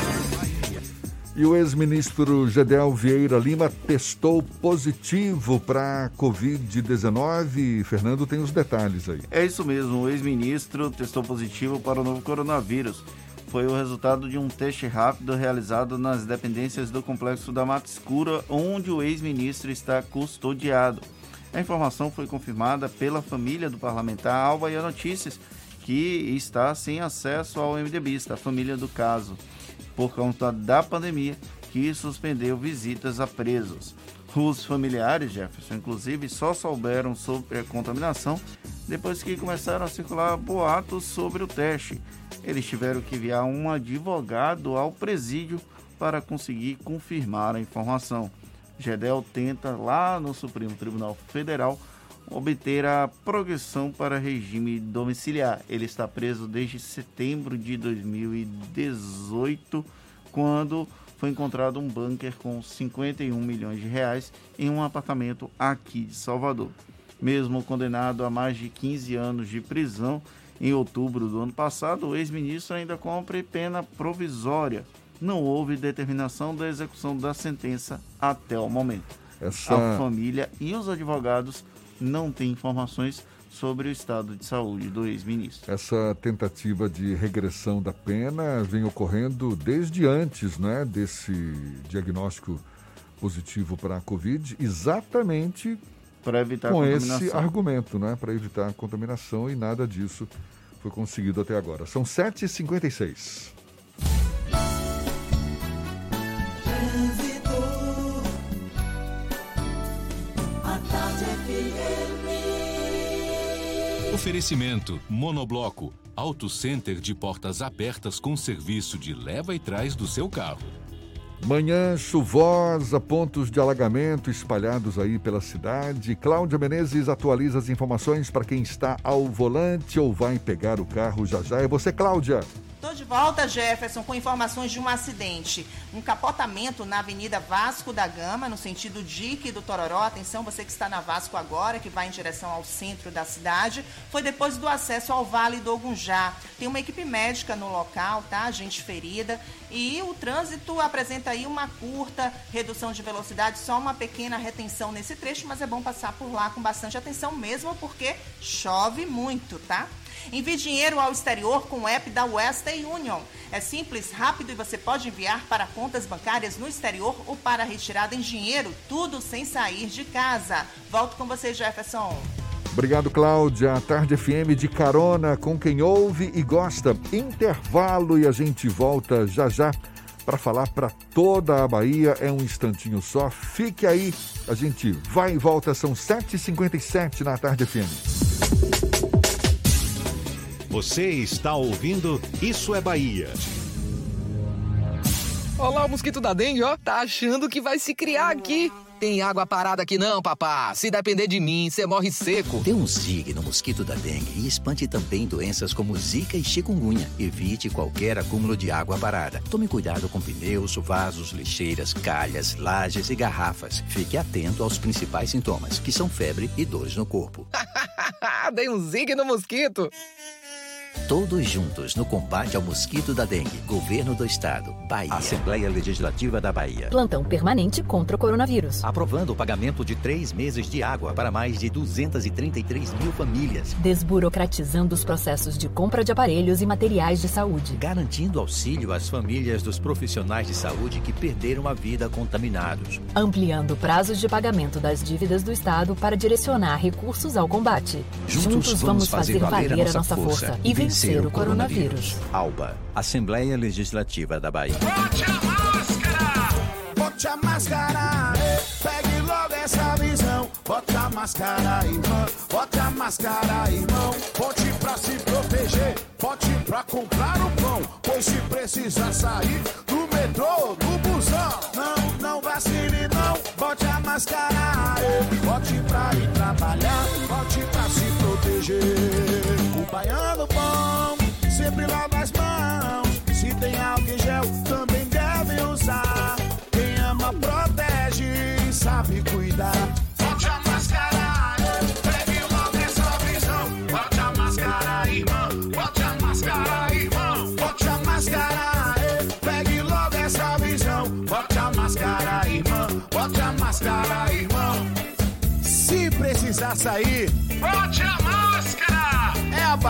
E o ex-ministro Gedel Vieira Lima testou positivo para Covid-19. Fernando tem os detalhes aí. É isso mesmo, o ex-ministro testou positivo para o novo coronavírus. Foi o resultado de um teste rápido realizado nas dependências do complexo da Mata Escura, onde o ex-ministro está custodiado. A informação foi confirmada pela família do parlamentar Alba e a Notícias, que está sem acesso ao MDBista, a família do caso, por conta da pandemia que suspendeu visitas a presos. Os familiares, Jefferson, inclusive, só souberam sobre a contaminação depois que começaram a circular boatos sobre o teste. Eles tiveram que enviar um advogado ao presídio para conseguir confirmar a informação. Gedel tenta, lá no Supremo Tribunal Federal, obter a progressão para regime domiciliar. Ele está preso desde setembro de 2018, quando foi encontrado um bunker com 51 milhões de reais em um apartamento aqui de Salvador. Mesmo condenado a mais de 15 anos de prisão, em outubro do ano passado, o ex-ministro ainda cumpre pena provisória não houve determinação da execução da sentença até o momento. Essa... A família e os advogados não têm informações sobre o estado de saúde do ex-ministro. Essa tentativa de regressão da pena vem ocorrendo desde antes né, desse diagnóstico positivo para a Covid, exatamente para evitar com esse argumento, né, para evitar a contaminação e nada disso foi conseguido até agora. São 7h56. Oferecimento Monobloco, Auto Center de portas abertas com serviço de leva e trás do seu carro. Manhã chuvosa, pontos de alagamento espalhados aí pela cidade. Cláudia Menezes atualiza as informações para quem está ao volante ou vai pegar o carro já já. É você, Cláudia. Estou de volta, Jefferson, com informações de um acidente. Um capotamento na Avenida Vasco da Gama, no sentido Dique do Tororó. Atenção, você que está na Vasco agora, que vai em direção ao centro da cidade. Foi depois do acesso ao Vale do Ogunjá. Tem uma equipe médica no local, tá? Gente ferida. E o trânsito apresenta aí uma curta redução de velocidade, só uma pequena retenção nesse trecho, mas é bom passar por lá com bastante atenção mesmo, porque chove muito, tá? Envie dinheiro ao exterior com o app da Western Union. É simples, rápido e você pode enviar para contas bancárias no exterior ou para retirada em dinheiro, tudo sem sair de casa. Volto com você, Jefferson. Obrigado, Cláudia. Tarde FM de carona com quem ouve e gosta. Intervalo e a gente volta já já para falar para toda a Bahia. É um instantinho só. Fique aí. A gente vai e volta. São 7h57 na Tarde FM. Você está ouvindo Isso é Bahia. Olá, o mosquito da dengue, ó. Tá achando que vai se criar aqui. Tem água parada aqui não, papá. Se depender de mim, você morre seco. Dê um zig no mosquito da dengue e espante também doenças como zika e chikungunya. Evite qualquer acúmulo de água parada. Tome cuidado com pneus, vasos, lixeiras, calhas, lajes e garrafas. Fique atento aos principais sintomas, que são febre e dores no corpo. (laughs) Dei um zig no mosquito. Todos juntos no combate ao mosquito da dengue. Governo do Estado. Bahia. Assembleia Legislativa da Bahia. Plantão permanente contra o coronavírus. Aprovando o pagamento de três meses de água para mais de 233 mil famílias. Desburocratizando os processos de compra de aparelhos e materiais de saúde. Garantindo auxílio às famílias dos profissionais de saúde que perderam a vida contaminados. Ampliando prazos de pagamento das dívidas do Estado para direcionar recursos ao combate. Juntos, vamos fazer valer a nossa força e vencer o coronavírus. ALBA, Assembleia Legislativa da Bahia. Bote a máscara, bote a máscara, pegue logo essa visão. Bote a máscara, irmão, bote a máscara, irmão. Bote pra se proteger, bote pra comprar o pão. Pois se precisar sair do metrô, do busão, vacile não. Bote a máscara, eh. bote pra ir trabalhar, bote pra se proteger. O baiano bom sempre lava as mãos. Se tem álcool gel, também deve usar. Quem ama, protege sabe cuidar.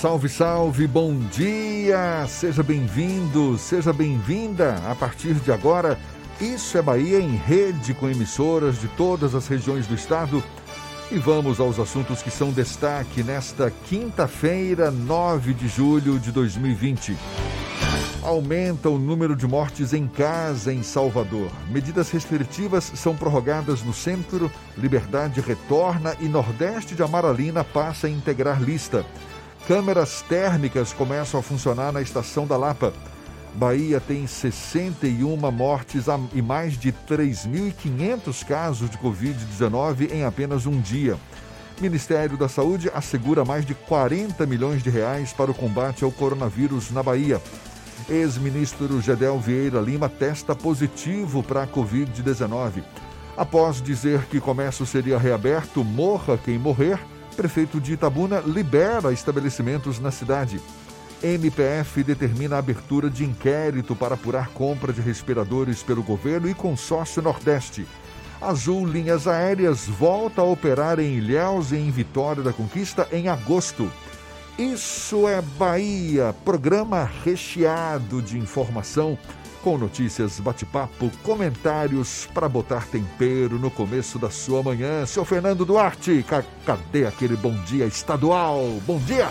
Salve, salve, bom dia! Seja bem-vindo, seja bem-vinda. A partir de agora, Isso é Bahia em rede com emissoras de todas as regiões do estado. E vamos aos assuntos que são destaque nesta quinta-feira, 9 de julho de 2020. Aumenta o número de mortes em casa em Salvador. Medidas restritivas são prorrogadas no centro, Liberdade retorna e Nordeste de Amaralina passa a integrar lista. Câmeras térmicas começam a funcionar na estação da Lapa. Bahia tem 61 mortes e mais de 3.500 casos de Covid-19 em apenas um dia. Ministério da Saúde assegura mais de 40 milhões de reais para o combate ao coronavírus na Bahia. Ex-ministro Gedel Vieira Lima testa positivo para a Covid-19. Após dizer que comércio seria reaberto, morra quem morrer, prefeito de Itabuna libera estabelecimentos na cidade. MPF determina a abertura de inquérito para apurar compra de respiradores pelo governo e consórcio Nordeste. Azul Linhas Aéreas volta a operar em Ilhéus e em Vitória da Conquista em agosto. Isso é Bahia, programa recheado de informação, com notícias, bate-papo, comentários para botar tempero no começo da sua manhã. Seu Fernando Duarte, ca cadê aquele bom dia estadual? Bom dia!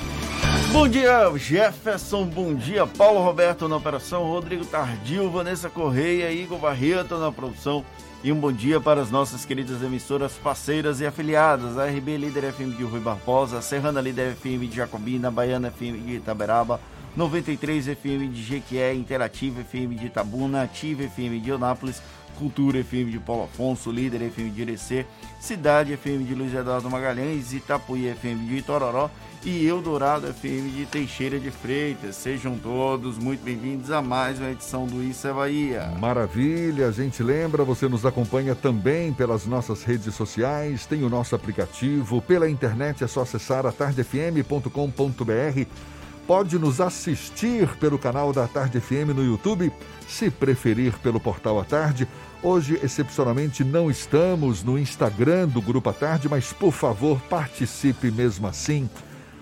Bom dia, Jefferson. Bom dia, Paulo Roberto na operação, Rodrigo Tardio, Vanessa Correia, Igor Barreto na produção. E um bom dia para as nossas queridas emissoras parceiras e afiliadas, a RB Líder FM de Rui Barbosa, Serrana Líder FM de Jacobina, Baiana FM de Itaberaba, 93 FM de Jequié, Interativa FM de Itabuna, Ativa FM de Onápolis, Cultura FM de Paulo Afonso, Líder FM de Irecê, Cidade FM de Luiz Eduardo Magalhães, Itapuí FM de Itororó e Eldorado FM de Teixeira de Freitas. Sejam todos muito bem-vindos a mais uma edição do Isso é Bahia. Maravilha, a gente lembra, você nos acompanha também pelas nossas redes sociais, tem o nosso aplicativo, pela internet é só acessar atardefm.com.br. Pode nos assistir pelo canal da Tarde FM no YouTube, se preferir pelo portal à tarde. Hoje, excepcionalmente, não estamos no Instagram do Grupo à Tarde, mas por favor, participe mesmo assim.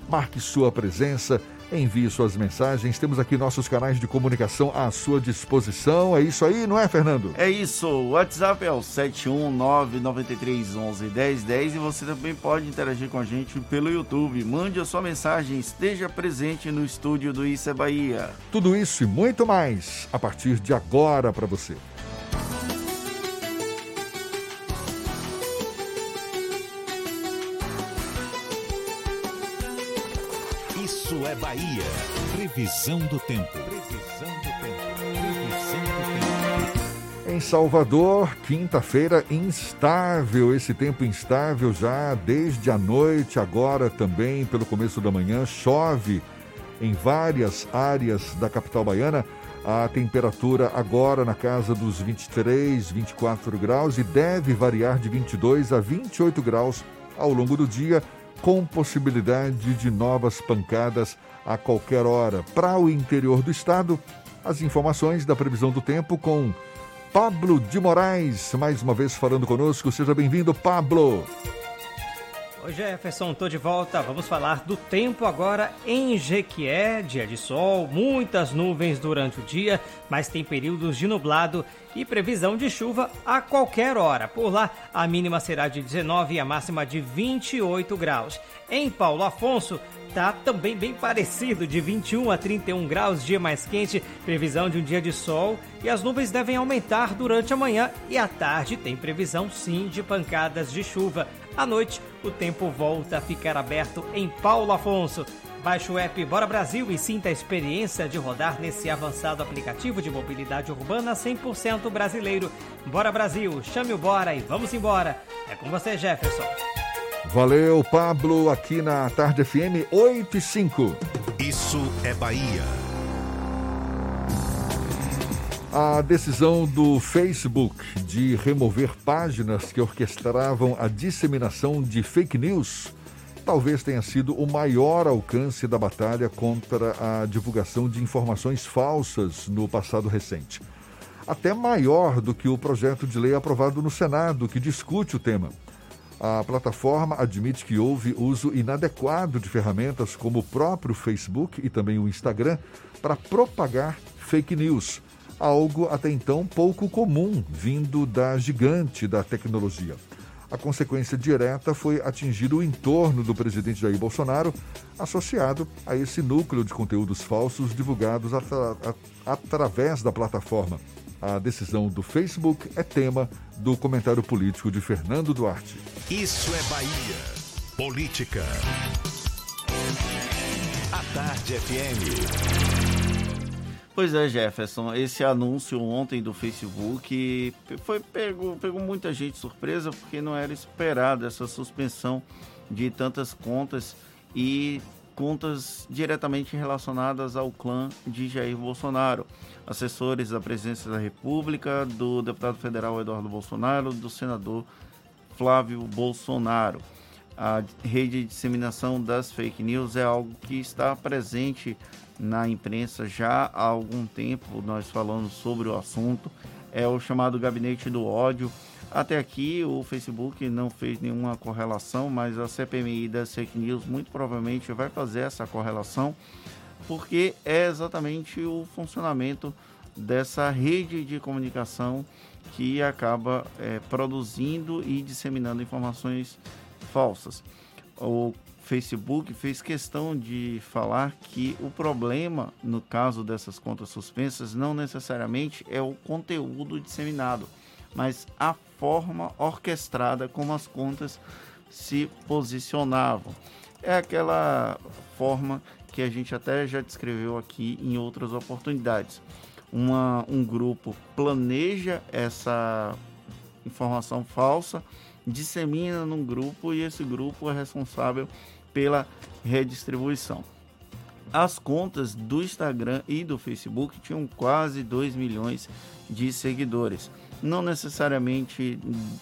Marque sua presença, Envie suas mensagens, temos aqui nossos canais de comunicação à sua disposição. É isso aí, não é, Fernando? É isso, o WhatsApp é o 71993111010 e você também pode interagir com a gente pelo YouTube. Mande a sua mensagem, esteja presente no estúdio do Isso é Bahia. Tudo isso e muito mais a partir de agora para você. Isso é Bahia. Previsão do tempo. Previsão do tempo. Previsão do tempo. Em Salvador, quinta-feira instável, esse tempo instável já desde a noite, agora também pelo começo da manhã, chove em várias áreas da capital baiana. A temperatura agora na casa dos 23, 24 graus e deve variar de 22 a 28 graus ao longo do dia, com possibilidade de novas pancadas a qualquer hora. Para o interior do estado, as informações da previsão do tempo com Pablo de Moraes, mais uma vez falando conosco. Seja bem-vindo, Pablo. Oi Jefferson, tô de volta. Vamos falar do tempo agora em Jequié, dia de sol, muitas nuvens durante o dia, mas tem períodos de nublado e previsão de chuva a qualquer hora. Por lá, a mínima será de 19 e a máxima de 28 graus. Em Paulo Afonso, tá também bem parecido, de 21 a 31 graus, dia mais quente, previsão de um dia de sol e as nuvens devem aumentar durante a manhã e à tarde tem previsão sim de pancadas de chuva. À noite, o tempo volta a ficar aberto em Paulo Afonso. Baixe o app Bora Brasil e sinta a experiência de rodar nesse avançado aplicativo de mobilidade urbana 100% brasileiro. Bora Brasil, chame o Bora e vamos embora. É com você, Jefferson. Valeu, Pablo, aqui na Tarde FM 8 e 5. Isso é Bahia. A decisão do Facebook de remover páginas que orquestravam a disseminação de fake news talvez tenha sido o maior alcance da batalha contra a divulgação de informações falsas no passado recente. Até maior do que o projeto de lei aprovado no Senado, que discute o tema. A plataforma admite que houve uso inadequado de ferramentas como o próprio Facebook e também o Instagram para propagar fake news, algo até então pouco comum vindo da gigante da tecnologia. A consequência direta foi atingir o entorno do presidente Jair Bolsonaro, associado a esse núcleo de conteúdos falsos divulgados atra através da plataforma. A decisão do Facebook é tema do comentário político de Fernando Duarte. Isso é Bahia. Política. A Tarde FM. Pois é, Jefferson, esse anúncio ontem do Facebook foi pegou, pegou muita gente surpresa porque não era esperado essa suspensão de tantas contas e contas diretamente relacionadas ao clã de Jair Bolsonaro. Assessores da Presidência da República, do deputado federal Eduardo Bolsonaro, do senador Flávio Bolsonaro. A rede de disseminação das fake news é algo que está presente na imprensa já há algum tempo, nós falamos sobre o assunto, é o chamado gabinete do ódio. Até aqui o Facebook não fez nenhuma correlação, mas a CPMI das fake news muito provavelmente vai fazer essa correlação, porque é exatamente o funcionamento dessa rede de comunicação que acaba é, produzindo e disseminando informações falsas. O Facebook fez questão de falar que o problema, no caso dessas contas suspensas, não necessariamente é o conteúdo disseminado, mas a forma orquestrada como as contas se posicionavam. É aquela forma que a gente até já descreveu aqui em outras oportunidades. Uma, um grupo planeja essa informação falsa, dissemina num grupo e esse grupo é responsável pela redistribuição. As contas do Instagram e do Facebook tinham quase 2 milhões de seguidores. Não necessariamente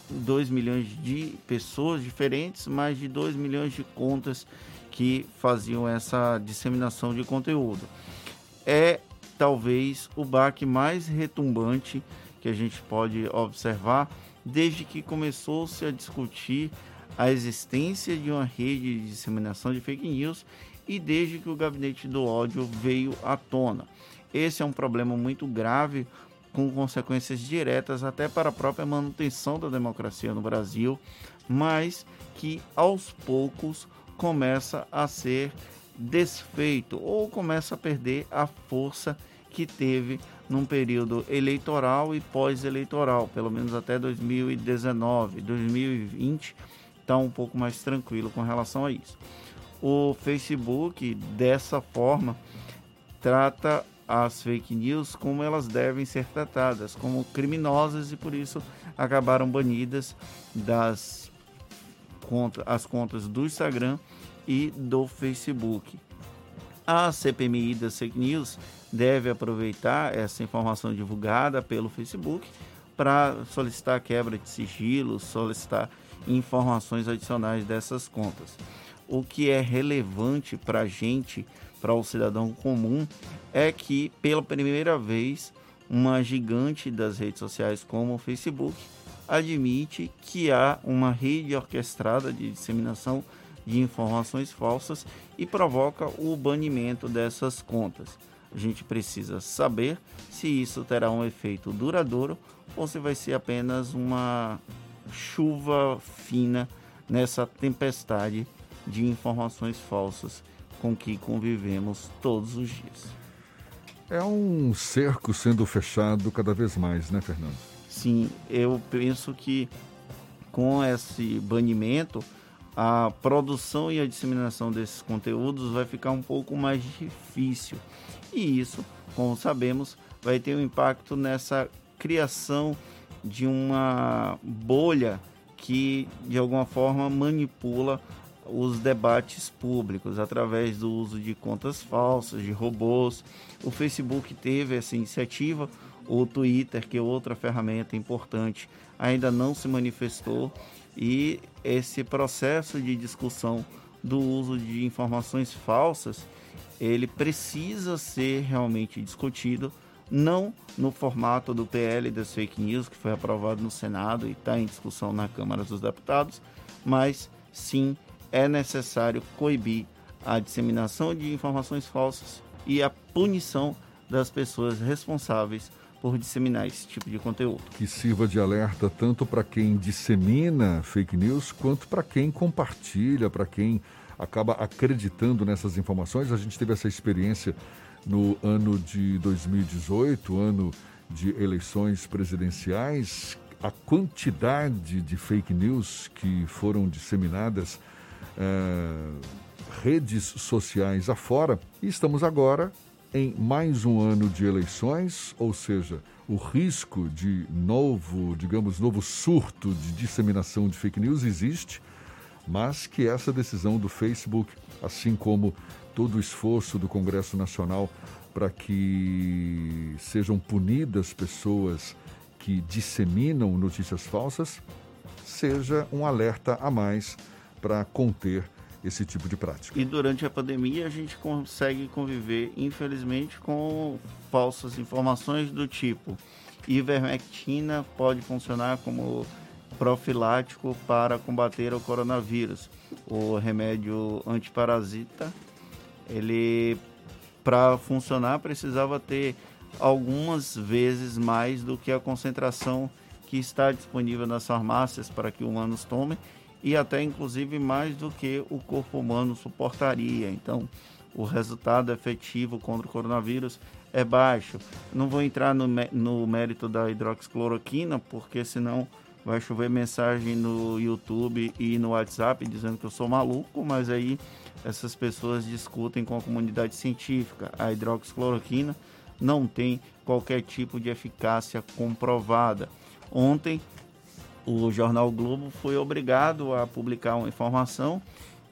2 milhões de pessoas diferentes, mas de 2 milhões de contas que faziam essa disseminação de conteúdo. É talvez o baque mais retumbante que a gente pode observar desde que começou-se a discutir a existência de uma rede de disseminação de fake news e desde que o gabinete do ódio veio à tona. Esse é um problema muito grave, com consequências diretas até para a própria manutenção da democracia no Brasil, mas que aos poucos começa a ser desfeito ou começa a perder a força que teve num período eleitoral e pós-eleitoral, pelo menos até 2019. 2020 está um pouco mais tranquilo com relação a isso. O Facebook, dessa forma, trata as fake news como elas devem ser tratadas, como criminosas e por isso acabaram banidas das contas, as contas do Instagram e do Facebook. A CPMI das fake news deve aproveitar essa informação divulgada pelo Facebook para solicitar quebra de sigilo, solicitar informações adicionais dessas contas. O que é relevante para a gente, para o cidadão comum, é que pela primeira vez uma gigante das redes sociais como o Facebook admite que há uma rede orquestrada de disseminação de informações falsas e provoca o banimento dessas contas. A gente precisa saber se isso terá um efeito duradouro ou se vai ser apenas uma chuva fina nessa tempestade de informações falsas com que convivemos todos os dias. É um cerco sendo fechado cada vez mais, né, Fernando? Sim, eu penso que com esse banimento a produção e a disseminação desses conteúdos vai ficar um pouco mais difícil. E isso, como sabemos, vai ter um impacto nessa criação de uma bolha que de alguma forma manipula os debates públicos através do uso de contas falsas, de robôs. O Facebook teve essa iniciativa, o Twitter, que é outra ferramenta importante, ainda não se manifestou e esse processo de discussão do uso de informações falsas, ele precisa ser realmente discutido, não no formato do PL das fake news, que foi aprovado no Senado e está em discussão na Câmara dos Deputados, mas sim é necessário coibir a disseminação de informações falsas e a punição das pessoas responsáveis por disseminar esse tipo de conteúdo. Que sirva de alerta tanto para quem dissemina fake news quanto para quem compartilha, para quem acaba acreditando nessas informações. A gente teve essa experiência no ano de 2018, ano de eleições presidenciais. A quantidade de fake news que foram disseminadas eh, redes sociais afora. E estamos agora em mais um ano de eleições, ou seja, o risco de novo, digamos, novo surto de disseminação de fake news existe, mas que essa decisão do Facebook, assim como todo o esforço do Congresso Nacional para que sejam punidas pessoas que disseminam notícias falsas, seja um alerta a mais para conter esse tipo de prática. E durante a pandemia a gente consegue conviver, infelizmente, com falsas informações do tipo ivermectina pode funcionar como profilático para combater o coronavírus. O remédio antiparasita, ele para funcionar precisava ter algumas vezes mais do que a concentração que está disponível nas farmácias para que humanos tomem e até inclusive mais do que o corpo humano suportaria. Então, o resultado efetivo contra o coronavírus é baixo. Não vou entrar no, no mérito da hidroxicloroquina, porque senão vai chover mensagem no YouTube e no WhatsApp dizendo que eu sou maluco, mas aí essas pessoas discutem com a comunidade científica. A hidroxicloroquina não tem qualquer tipo de eficácia comprovada. Ontem o jornal Globo foi obrigado a publicar uma informação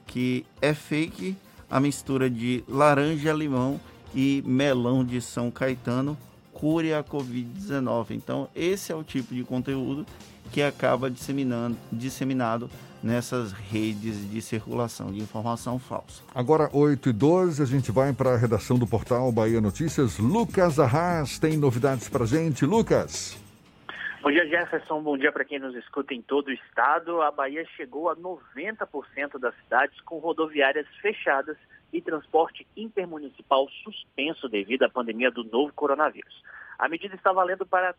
que é fake a mistura de laranja-limão e melão de São Caetano cure a Covid-19. Então, esse é o tipo de conteúdo que acaba disseminando, disseminado nessas redes de circulação de informação falsa. Agora, 8 e 12, a gente vai para a redação do portal Bahia Notícias. Lucas Arras tem novidades para gente. Lucas. Bom dia, Jefferson. Bom dia para quem nos escuta em todo o estado. A Bahia chegou a 90% das cidades com rodoviárias fechadas e transporte intermunicipal suspenso devido à pandemia do novo coronavírus. A medida está valendo para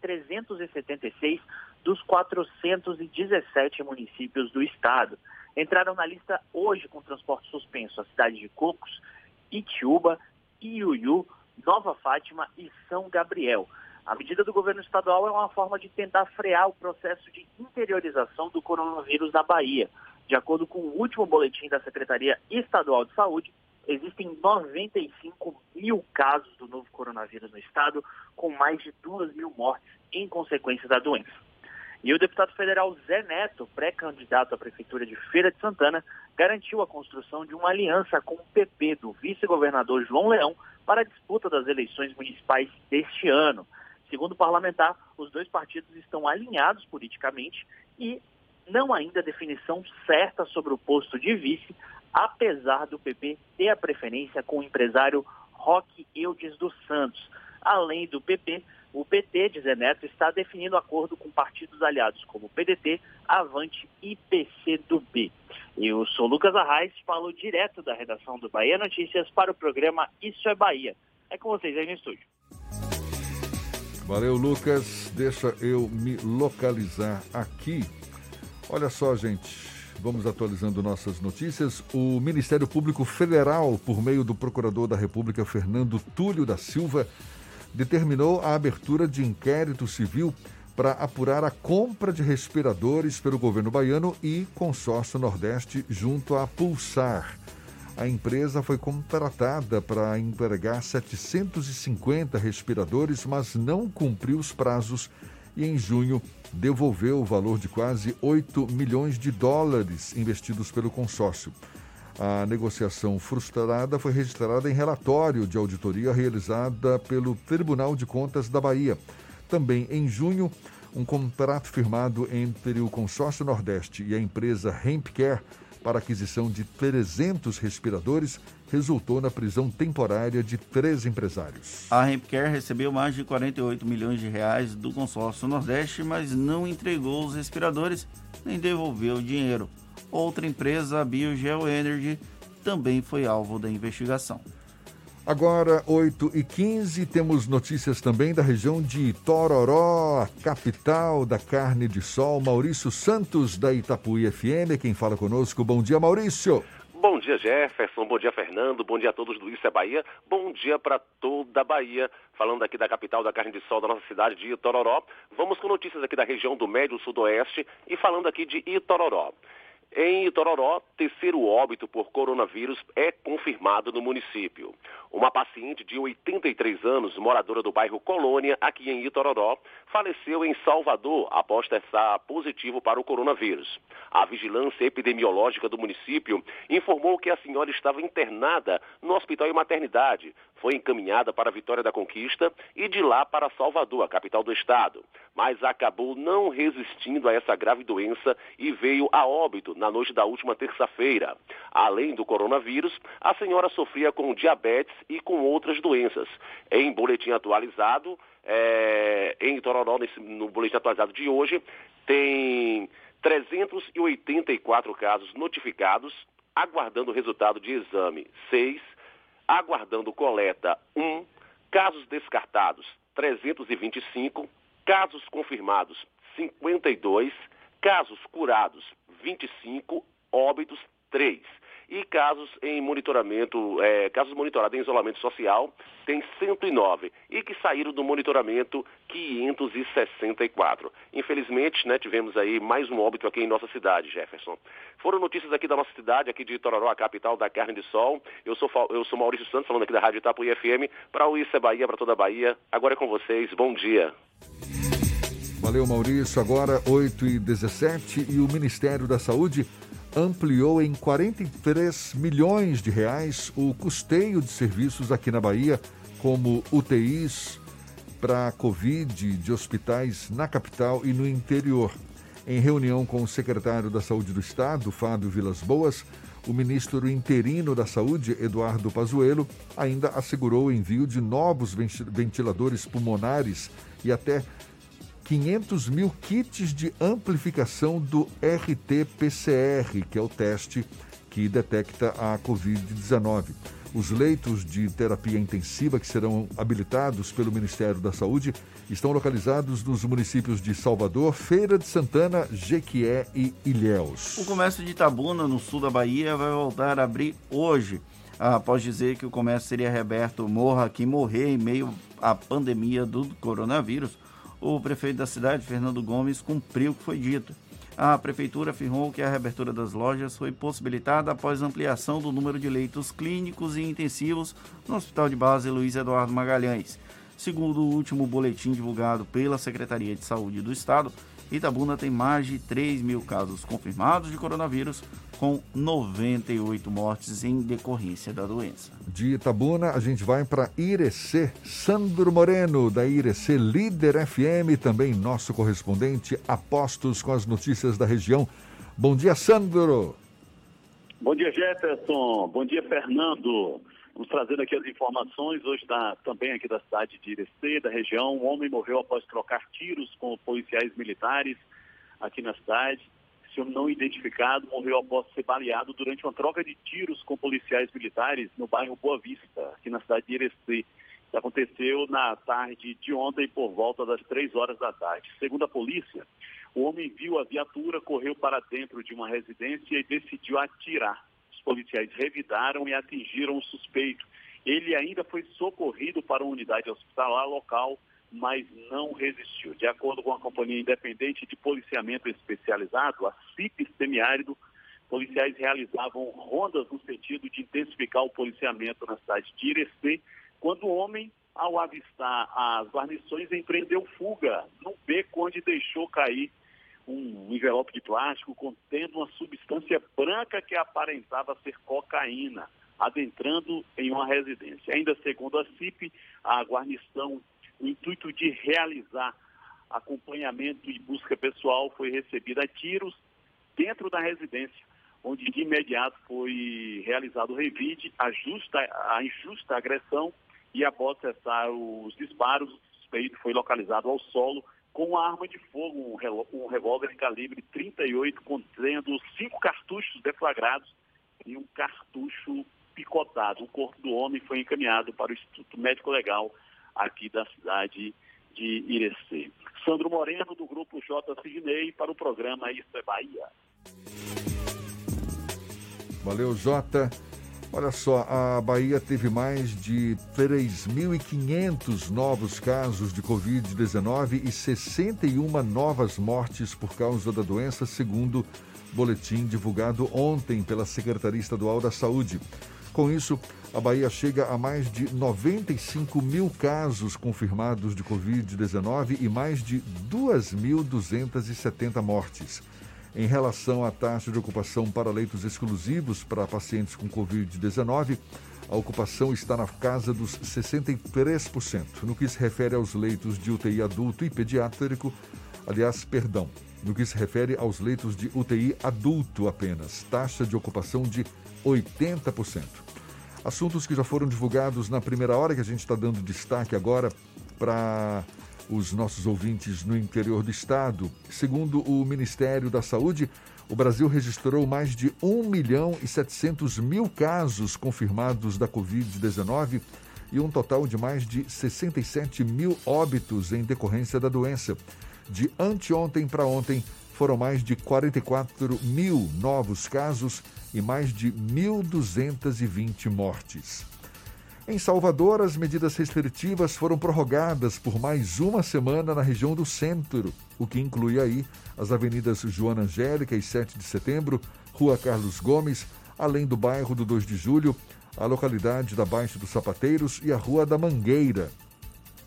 376 dos 417 municípios do estado. Entraram na lista hoje com transporte suspenso a cidade de Cocos, Itiúba, Iuiú, Nova Fátima e São Gabriel. A medida do governo estadual é uma forma de tentar frear o processo de interiorização do coronavírus na Bahia. De acordo com o último boletim da Secretaria Estadual de Saúde, existem 95 mil casos do novo coronavírus no estado, com mais de 2 mil mortes em consequência da doença. E o deputado federal Zé Neto, pré-candidato à Prefeitura de Feira de Santana, garantiu a construção de uma aliança com o PP do vice-governador João Leão para a disputa das eleições municipais deste ano. Segundo o parlamentar, os dois partidos estão alinhados politicamente e não ainda definição certa sobre o posto de vice, apesar do PP ter a preferência com o empresário Roque Eudes dos Santos. Além do PP, o PT de Zé Neto está definindo acordo com partidos aliados como PDT, Avante e PCdoB. Eu sou Lucas Arraes, falo direto da redação do Bahia Notícias para o programa Isso é Bahia. É com vocês aí no estúdio. Valeu, Lucas. Deixa eu me localizar aqui. Olha só, gente. Vamos atualizando nossas notícias. O Ministério Público Federal, por meio do Procurador da República Fernando Túlio da Silva, determinou a abertura de inquérito civil para apurar a compra de respiradores pelo governo baiano e consórcio Nordeste junto à Pulsar. A empresa foi contratada para empregar 750 respiradores, mas não cumpriu os prazos e em junho devolveu o valor de quase 8 milhões de dólares investidos pelo consórcio. A negociação frustrada foi registrada em relatório de auditoria realizada pelo Tribunal de Contas da Bahia. Também em junho, um contrato firmado entre o Consórcio Nordeste e a empresa Hempcare para aquisição de 300 respiradores resultou na prisão temporária de três empresários. A Hempcare recebeu mais de 48 milhões de reais do consórcio Nordeste, mas não entregou os respiradores nem devolveu o dinheiro. Outra empresa, a Biogel Energy, também foi alvo da investigação. Agora, 8 e 15 temos notícias também da região de Tororó, a capital da carne de sol. Maurício Santos, da Itapuí FM, quem fala conosco. Bom dia, Maurício. Bom dia, Jefferson. Bom dia, Fernando. Bom dia a todos do Isso é Bahia. Bom dia para toda a Bahia. Falando aqui da capital da carne de sol da nossa cidade de Itororó. Vamos com notícias aqui da região do Médio Sudoeste e falando aqui de Itororó. Em Itororó, terceiro óbito por coronavírus é confirmado no município. Uma paciente de 83 anos, moradora do bairro Colônia, aqui em Itororó, faleceu em Salvador após testar positivo para o coronavírus. A vigilância epidemiológica do município informou que a senhora estava internada no hospital e maternidade, foi encaminhada para Vitória da Conquista e de lá para Salvador, a capital do estado, mas acabou não resistindo a essa grave doença e veio a óbito na noite da última terça-feira. Além do coronavírus, a senhora sofria com diabetes e com outras doenças. Em boletim atualizado, é, em Tororó, nesse, no boletim atualizado de hoje, tem 384 casos notificados, aguardando o resultado de exame 6, aguardando coleta 1, casos descartados 325, casos confirmados 52, casos curados 25, óbitos 3. E casos em monitoramento, é, casos monitorados em isolamento social, tem 109. E que saíram do monitoramento 564. Infelizmente, né, tivemos aí mais um óbito aqui em nossa cidade, Jefferson. Foram notícias aqui da nossa cidade, aqui de Tororó, a capital da carne de sol. Eu sou, eu sou Maurício Santos, falando aqui da Rádio Itapuí FM, para o Isso é Bahia, para toda a Bahia. Agora é com vocês, bom dia. Valeu, Maurício. Agora 8 e 17 e o Ministério da Saúde ampliou em 43 milhões de reais o custeio de serviços aqui na Bahia, como UTIs para Covid de hospitais na capital e no interior. Em reunião com o secretário da Saúde do Estado, Fábio Vilas Boas, o ministro interino da Saúde, Eduardo Pazuello, ainda assegurou o envio de novos ventiladores pulmonares e até 500 mil kits de amplificação do RT-PCR, que é o teste que detecta a Covid-19. Os leitos de terapia intensiva que serão habilitados pelo Ministério da Saúde estão localizados nos municípios de Salvador, Feira de Santana, Jequié e Ilhéus. O comércio de Itabuna, no sul da Bahia, vai voltar a abrir hoje, após dizer que o comércio seria reaberto morra quem morrer em meio à pandemia do coronavírus. O prefeito da cidade, Fernando Gomes, cumpriu o que foi dito. A prefeitura afirmou que a reabertura das lojas foi possibilitada após ampliação do número de leitos clínicos e intensivos no Hospital de Base Luiz Eduardo Magalhães. Segundo o último boletim divulgado pela Secretaria de Saúde do Estado, Itabuna tem mais de 3 mil casos confirmados de coronavírus, com 98 mortes em decorrência da doença. De Itabuna, a gente vai para Irecê. Sandro Moreno, da Irecê Líder FM, também nosso correspondente, apostos com as notícias da região. Bom dia, Sandro. Bom dia, Jefferson. Bom dia, Fernando. Vamos trazendo aqui as informações hoje da, também aqui da cidade de Irecê, da região. Um homem morreu após trocar tiros com policiais militares aqui na cidade. Esse homem não identificado morreu após ser baleado durante uma troca de tiros com policiais militares no bairro Boa Vista, aqui na cidade de Irecê. Isso aconteceu na tarde de ontem, por volta das três horas da tarde. Segundo a polícia, o homem viu a viatura, correu para dentro de uma residência e decidiu atirar policiais revidaram e atingiram o suspeito. Ele ainda foi socorrido para uma unidade hospitalar local, mas não resistiu. De acordo com a Companhia Independente de Policiamento Especializado, a CIP Semiárido, policiais realizavam rondas no sentido de intensificar o policiamento na cidade de Irecê, quando o homem, ao avistar as guarnições, empreendeu fuga num beco onde deixou cair um envelope de plástico contendo uma substância branca que aparentava ser cocaína, adentrando em uma residência. Ainda segundo a CIP, a guarnição, o intuito de realizar acompanhamento e busca pessoal foi recebida a tiros dentro da residência, onde de imediato foi realizado o revide, a, a injusta agressão e após cessar os disparos, o suspeito foi localizado ao solo com uma arma de fogo, um revólver de calibre 38, contendo cinco cartuchos deflagrados e um cartucho picotado. O corpo do homem foi encaminhado para o Instituto Médico Legal aqui da cidade de Irecê. Sandro Moreno, do Grupo J. Sidney, para o programa Isso é Bahia. Valeu, Jota. Olha só, a Bahia teve mais de 3.500 novos casos de Covid-19 e 61 novas mortes por causa da doença, segundo boletim divulgado ontem pela Secretaria Estadual da Saúde. Com isso, a Bahia chega a mais de 95 mil casos confirmados de Covid-19 e mais de 2.270 mortes. Em relação à taxa de ocupação para leitos exclusivos para pacientes com Covid-19, a ocupação está na casa dos 63%. No que se refere aos leitos de UTI adulto e pediátrico, aliás, perdão, no que se refere aos leitos de UTI adulto apenas, taxa de ocupação de 80%. Assuntos que já foram divulgados na primeira hora, que a gente está dando destaque agora para os nossos ouvintes no interior do estado. Segundo o Ministério da Saúde, o Brasil registrou mais de 1 milhão e 700 mil casos confirmados da Covid-19 e um total de mais de 67 mil óbitos em decorrência da doença. De anteontem para ontem, foram mais de 44 mil novos casos e mais de 1.220 mortes. Em Salvador, as medidas restritivas foram prorrogadas por mais uma semana na região do centro, o que inclui aí as avenidas Joana Angélica e 7 de setembro, Rua Carlos Gomes, além do bairro do 2 de julho, a localidade da Baixa dos Sapateiros e a Rua da Mangueira.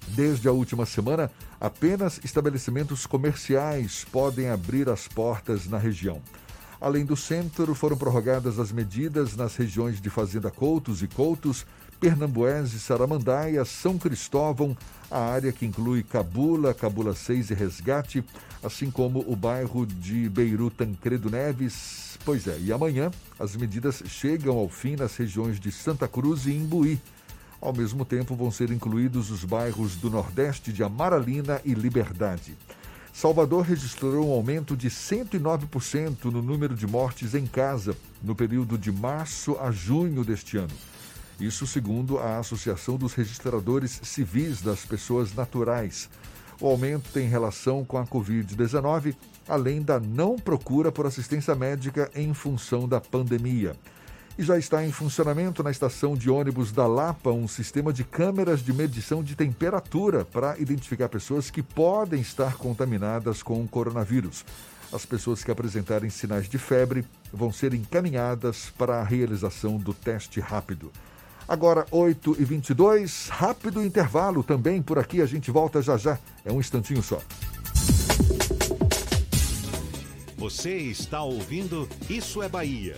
Desde a última semana, apenas estabelecimentos comerciais podem abrir as portas na região. Além do centro, foram prorrogadas as medidas nas regiões de Fazenda Coutos e Coutos, Pernambués, Saramandaia, São Cristóvão, a área que inclui Cabula, Cabula 6 e Resgate, assim como o bairro de Beiru Tancredo Neves. Pois é, e amanhã as medidas chegam ao fim nas regiões de Santa Cruz e Imbuí. Ao mesmo tempo, vão ser incluídos os bairros do Nordeste de Amaralina e Liberdade. Salvador registrou um aumento de 109% no número de mortes em casa no período de março a junho deste ano. Isso segundo a Associação dos Registradores Civis das Pessoas Naturais. O aumento tem relação com a Covid-19, além da não procura por assistência médica em função da pandemia. E já está em funcionamento na estação de ônibus da Lapa um sistema de câmeras de medição de temperatura para identificar pessoas que podem estar contaminadas com o coronavírus. As pessoas que apresentarem sinais de febre vão ser encaminhadas para a realização do teste rápido. Agora, 8h22, rápido intervalo também por aqui. A gente volta já já. É um instantinho só. Você está ouvindo Isso é Bahia.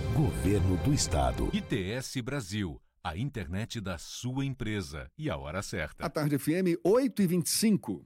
Governo do Estado. ITS Brasil. A internet da sua empresa. E a hora certa. A tarde FM 8 e 25.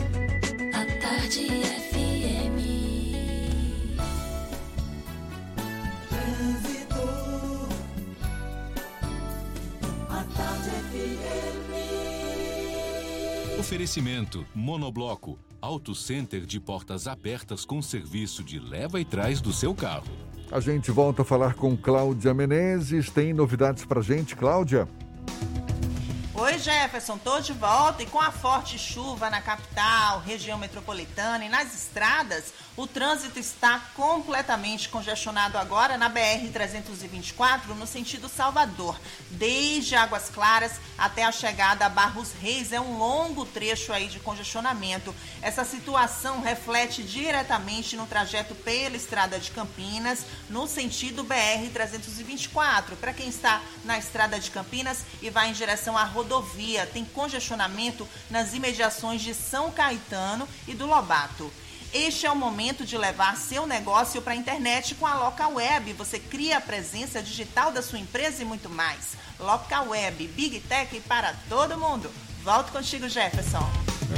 A tarde FM. Trânsito. A tarde FM. Oferecimento Monobloco. Auto Center de portas abertas com serviço de leva e trás do seu carro. A gente volta a falar com Cláudia Menezes. Tem novidades pra gente, Cláudia? Oi, Jefferson, tô de volta e com a forte chuva na capital, região metropolitana e nas estradas, o trânsito está completamente congestionado agora na BR-324, no sentido Salvador, desde Águas Claras até a chegada a Barros Reis. É um longo trecho aí de congestionamento. Essa situação reflete diretamente no trajeto pela Estrada de Campinas, no sentido BR-324. Para quem está na Estrada de Campinas e vai em direção à rodovia, tem congestionamento nas imediações de São Caetano e do Lobato. Este é o momento de levar seu negócio para a internet com a Local Web. Você cria a presença digital da sua empresa e muito mais. Local Web, Big Tech para todo mundo. Volto contigo, Jefferson.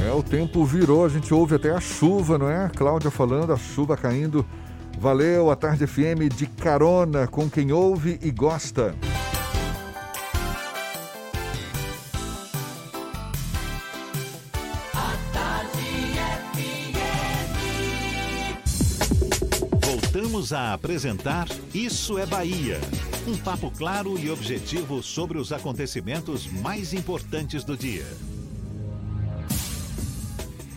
É, o tempo virou, a gente ouve até a chuva, não é? Cláudia falando, a chuva caindo. Valeu, a Tarde FM de carona com quem ouve e gosta. Voltamos a apresentar Isso é Bahia. Um papo claro e objetivo sobre os acontecimentos mais importantes do dia.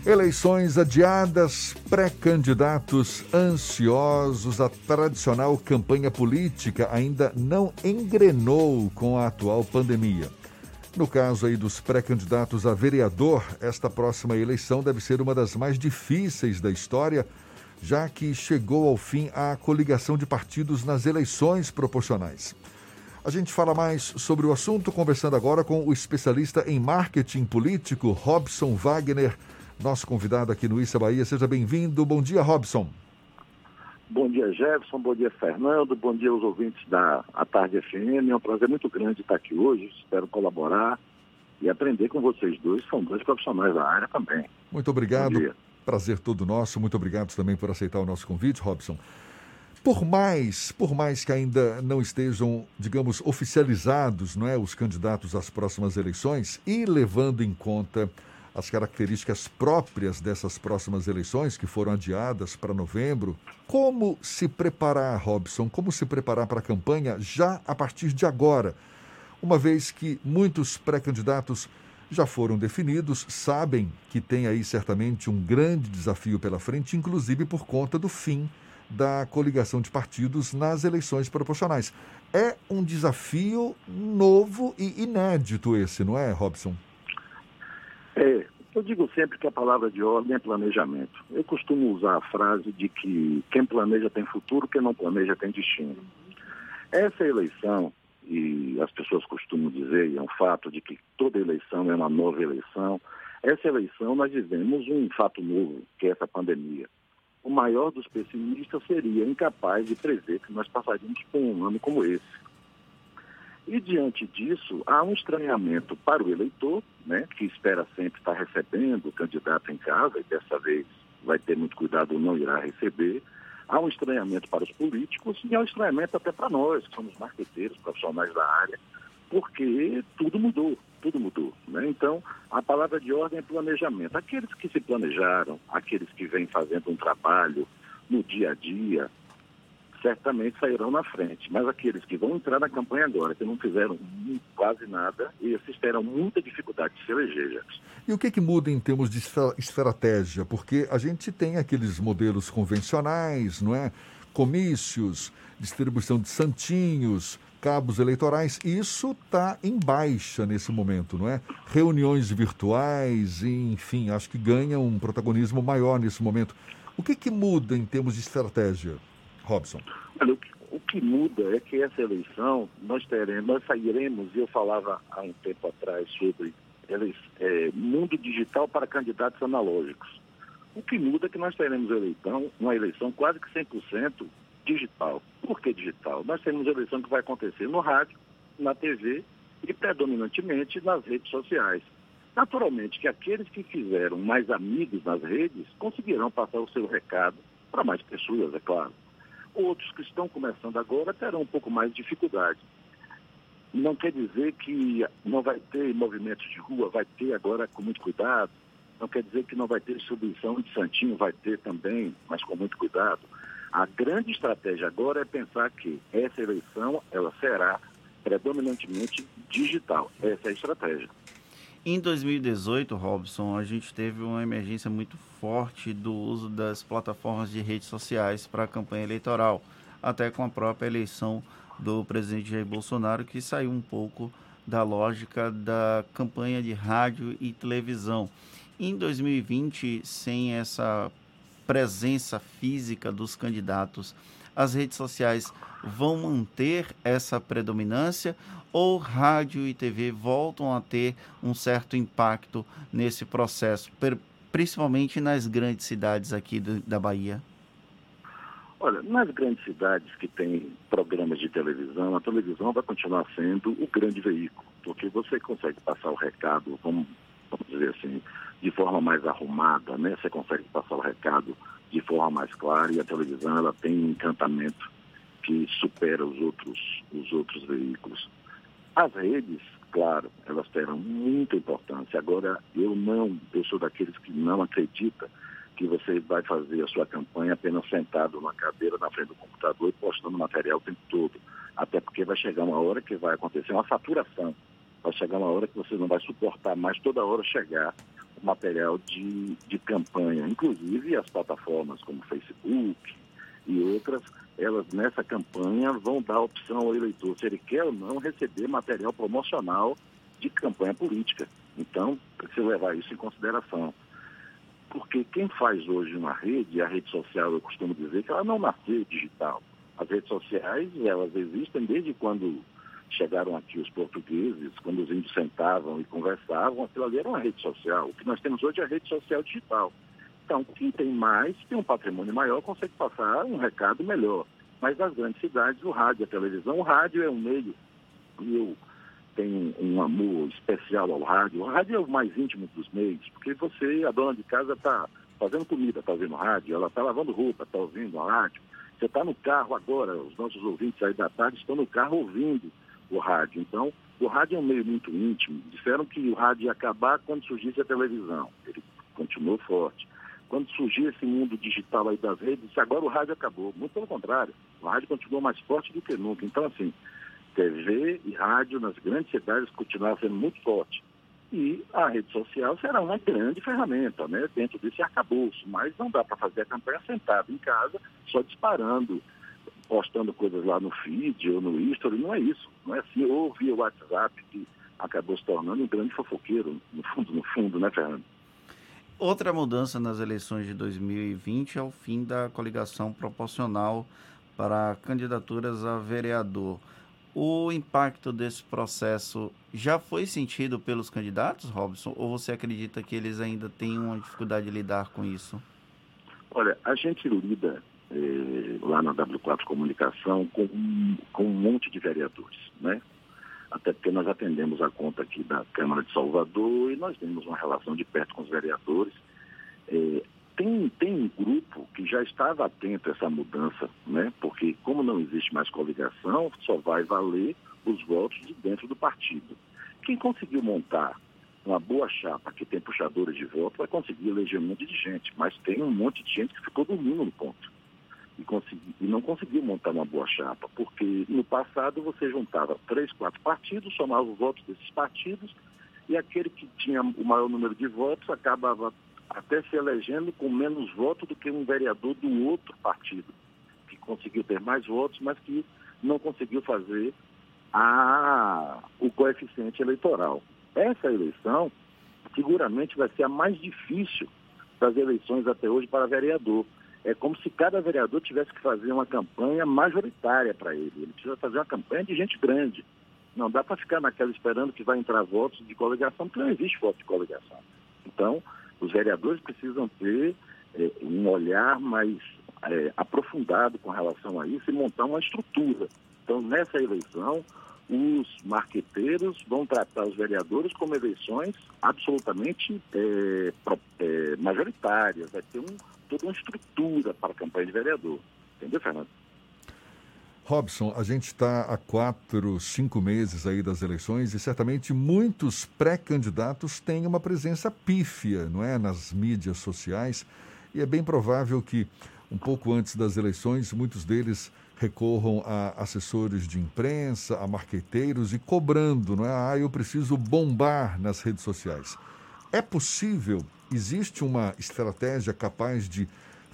Eleições adiadas, pré-candidatos ansiosos, a tradicional campanha política ainda não engrenou com a atual pandemia. No caso aí dos pré-candidatos a vereador, esta próxima eleição deve ser uma das mais difíceis da história, já que chegou ao fim a coligação de partidos nas eleições proporcionais. A gente fala mais sobre o assunto conversando agora com o especialista em marketing político, Robson Wagner, nosso convidado aqui no Issa Bahia. Seja bem-vindo. Bom dia, Robson. Bom dia, Jefferson. Bom dia, Fernando. Bom dia aos ouvintes da A Tarde FM. É um prazer muito grande estar aqui hoje. Espero colaborar e aprender com vocês dois. São dois profissionais da área também. Muito obrigado. Prazer todo nosso. Muito obrigado também por aceitar o nosso convite, Robson. Por mais, por mais que ainda não estejam, digamos, oficializados, não é, os candidatos às próximas eleições e levando em conta as características próprias dessas próximas eleições que foram adiadas para novembro, como se preparar, Robson? Como se preparar para a campanha já a partir de agora? Uma vez que muitos pré-candidatos já foram definidos, sabem que tem aí certamente um grande desafio pela frente, inclusive por conta do fim da coligação de partidos nas eleições proporcionais. É um desafio novo e inédito esse, não é, Robson? É, eu digo sempre que a palavra de ordem é planejamento. Eu costumo usar a frase de que quem planeja tem futuro, quem não planeja tem destino. Essa eleição, e as pessoas costumam dizer, e é um fato de que toda eleição é uma nova eleição, essa eleição nós vivemos um fato novo, que é essa pandemia o maior dos pessimistas seria incapaz de prever que nós passaríamos por um ano como esse. E diante disso, há um estranhamento para o eleitor, né, que espera sempre estar recebendo o candidato em casa, e dessa vez vai ter muito cuidado, não irá receber. Há um estranhamento para os políticos e há um estranhamento até para nós, que somos marqueteiros, profissionais da área, porque tudo mudou, tudo mudou. Né? Então, a palavra de ordem é planejamento. Aqueles que se planejaram, aqueles que vêm fazendo um trabalho no dia a dia, certamente sairão na frente. Mas aqueles que vão entrar na campanha agora, que não fizeram quase nada, esses terão muita dificuldade de se eleger. E o que, que muda em termos de estratégia? Porque a gente tem aqueles modelos convencionais, não é? Comícios, distribuição de santinhos, cabos eleitorais. Isso está em baixa nesse momento, não é? Reuniões virtuais, enfim, acho que ganha um protagonismo maior nesse momento. O que, que muda em termos de estratégia, Robson? Olha, o, que, o que muda é que essa eleição nós teremos, nós sairemos, eu falava há um tempo atrás sobre é, mundo digital para candidatos analógicos. O que muda é que nós teremos eleição, uma eleição quase que 100% digital. Por que digital? Nós temos eleição que vai acontecer no rádio, na TV e predominantemente nas redes sociais. Naturalmente que aqueles que fizeram mais amigos nas redes conseguirão passar o seu recado para mais pessoas, é claro. Outros que estão começando agora terão um pouco mais de dificuldade. Não quer dizer que não vai ter movimentos de rua, vai ter agora com muito cuidado. Não quer dizer que não vai ter distribuição de santinho, vai ter também, mas com muito cuidado. A grande estratégia agora é pensar que essa eleição ela será predominantemente digital. Essa é a estratégia. Em 2018, Robson, a gente teve uma emergência muito forte do uso das plataformas de redes sociais para a campanha eleitoral, até com a própria eleição do presidente Jair Bolsonaro, que saiu um pouco da lógica da campanha de rádio e televisão. Em 2020, sem essa presença física dos candidatos, as redes sociais vão manter essa predominância ou rádio e TV voltam a ter um certo impacto nesse processo, principalmente nas grandes cidades aqui do, da Bahia? Olha, nas grandes cidades que têm programas de televisão, a televisão vai continuar sendo o grande veículo, porque você consegue passar o recado, vamos, vamos dizer assim, de forma mais arrumada, né? Você consegue passar o recado de forma mais clara e a televisão ela tem um encantamento que supera os outros, os outros veículos. As redes, claro, elas terão muita importância. Agora, eu não, eu sou daqueles que não acredita que você vai fazer a sua campanha apenas sentado numa cadeira na frente do computador e postando material o tempo todo. Até porque vai chegar uma hora que vai acontecer uma saturação. Vai chegar uma hora que você não vai suportar mais toda hora chegar material de, de campanha, inclusive as plataformas como Facebook e outras, elas nessa campanha vão dar opção ao eleitor se ele quer ou não receber material promocional de campanha política. Então, precisa levar isso em consideração. Porque quem faz hoje uma rede, a rede social, eu costumo dizer que ela não nasceu digital. As redes sociais, elas existem desde quando chegaram aqui os portugueses, quando os índios sentavam e conversavam, aquilo ali era uma rede social. O que nós temos hoje é a rede social digital. Então, quem tem mais, tem um patrimônio maior, consegue passar um recado melhor. Mas nas grandes cidades, o rádio, a televisão, o rádio é um meio, e eu tenho um amor especial ao rádio. O rádio é o mais íntimo dos meios, porque você, a dona de casa, está fazendo comida, está ouvindo rádio, ela está lavando roupa, está ouvindo a rádio. Você está no carro agora, os nossos ouvintes aí da tarde estão no carro ouvindo o rádio. Então, o rádio é um meio muito íntimo. Disseram que o rádio ia acabar quando surgisse a televisão. Ele continuou forte. Quando surgiu esse mundo digital aí das redes, agora o rádio acabou. Muito pelo contrário, o rádio continuou mais forte do que nunca. Então, assim, TV e rádio nas grandes cidades continuaram sendo muito forte. E a rede social será uma grande ferramenta, né? Dentro desse arcabouço. Mas não dá para fazer a campanha sentado em casa, só disparando, postando coisas lá no feed ou no history. Não é isso. Não é assim. Ou via WhatsApp, que acabou se tornando um grande fofoqueiro, no fundo, no fundo, né, Fernando? Outra mudança nas eleições de 2020 é o fim da coligação proporcional para candidaturas a vereador. O impacto desse processo já foi sentido pelos candidatos, Robson? Ou você acredita que eles ainda têm uma dificuldade de lidar com isso? Olha, a gente lida eh, lá na W4 Comunicação com, com um monte de vereadores, né? Até porque nós atendemos a conta aqui da Câmara de Salvador e nós temos uma relação de perto com os vereadores. Eh, tem, tem um grupo que já estava atento a essa mudança, né? porque como não existe mais coligação, só vai valer os votos de dentro do partido. Quem conseguiu montar uma boa chapa que tem puxadores de voto vai conseguir eleger um monte de gente, mas tem um monte de gente que ficou dormindo no ponto. E, consegui, e não conseguiu montar uma boa chapa, porque no passado você juntava três, quatro partidos, somava os votos desses partidos, e aquele que tinha o maior número de votos acabava até se elegendo com menos votos do que um vereador do outro partido, que conseguiu ter mais votos, mas que não conseguiu fazer a, o coeficiente eleitoral. Essa eleição, seguramente, vai ser a mais difícil das eleições até hoje para vereador. É como se cada vereador tivesse que fazer uma campanha majoritária para ele. Ele precisa fazer uma campanha de gente grande. Não dá para ficar naquela esperando que vai entrar votos de coligação, porque não existe voto de coligação. Então, os vereadores precisam ter é, um olhar mais é, aprofundado com relação a isso e montar uma estrutura. Então, nessa eleição, os marqueteiros vão tratar os vereadores como eleições absolutamente é, é, majoritárias. Vai ter um, toda uma estrutura para a campanha de vereador. Entendeu, Fernando? Robson, a gente está há quatro, cinco meses aí das eleições e certamente muitos pré-candidatos têm uma presença pífia, não é, nas mídias sociais e é bem provável que um pouco antes das eleições muitos deles recorram a assessores de imprensa, a marqueteiros e cobrando, não é? Ah, eu preciso bombar nas redes sociais. É possível? Existe uma estratégia capaz de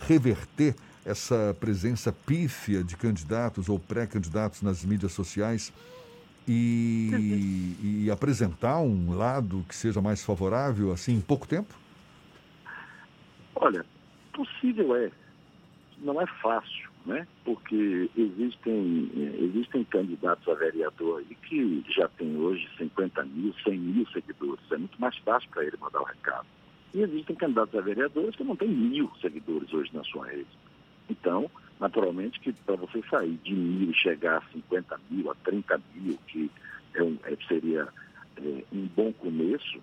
reverter essa presença pífia de candidatos ou pré-candidatos nas mídias sociais e, e, apresentar um lado que seja mais favorável assim em pouco tempo? Olha, possível é. Não é fácil, né? Porque existem, existem candidatos a vereador aí que já tem hoje 50 mil, 100 mil seguidores. É muito mais fácil para ele mandar o recado. E existem candidatos a vereadores que não têm mil seguidores hoje na sua rede. Então, naturalmente que para você sair de mil e chegar a 50 mil, a 30 mil, que é um, é, seria é, um bom começo,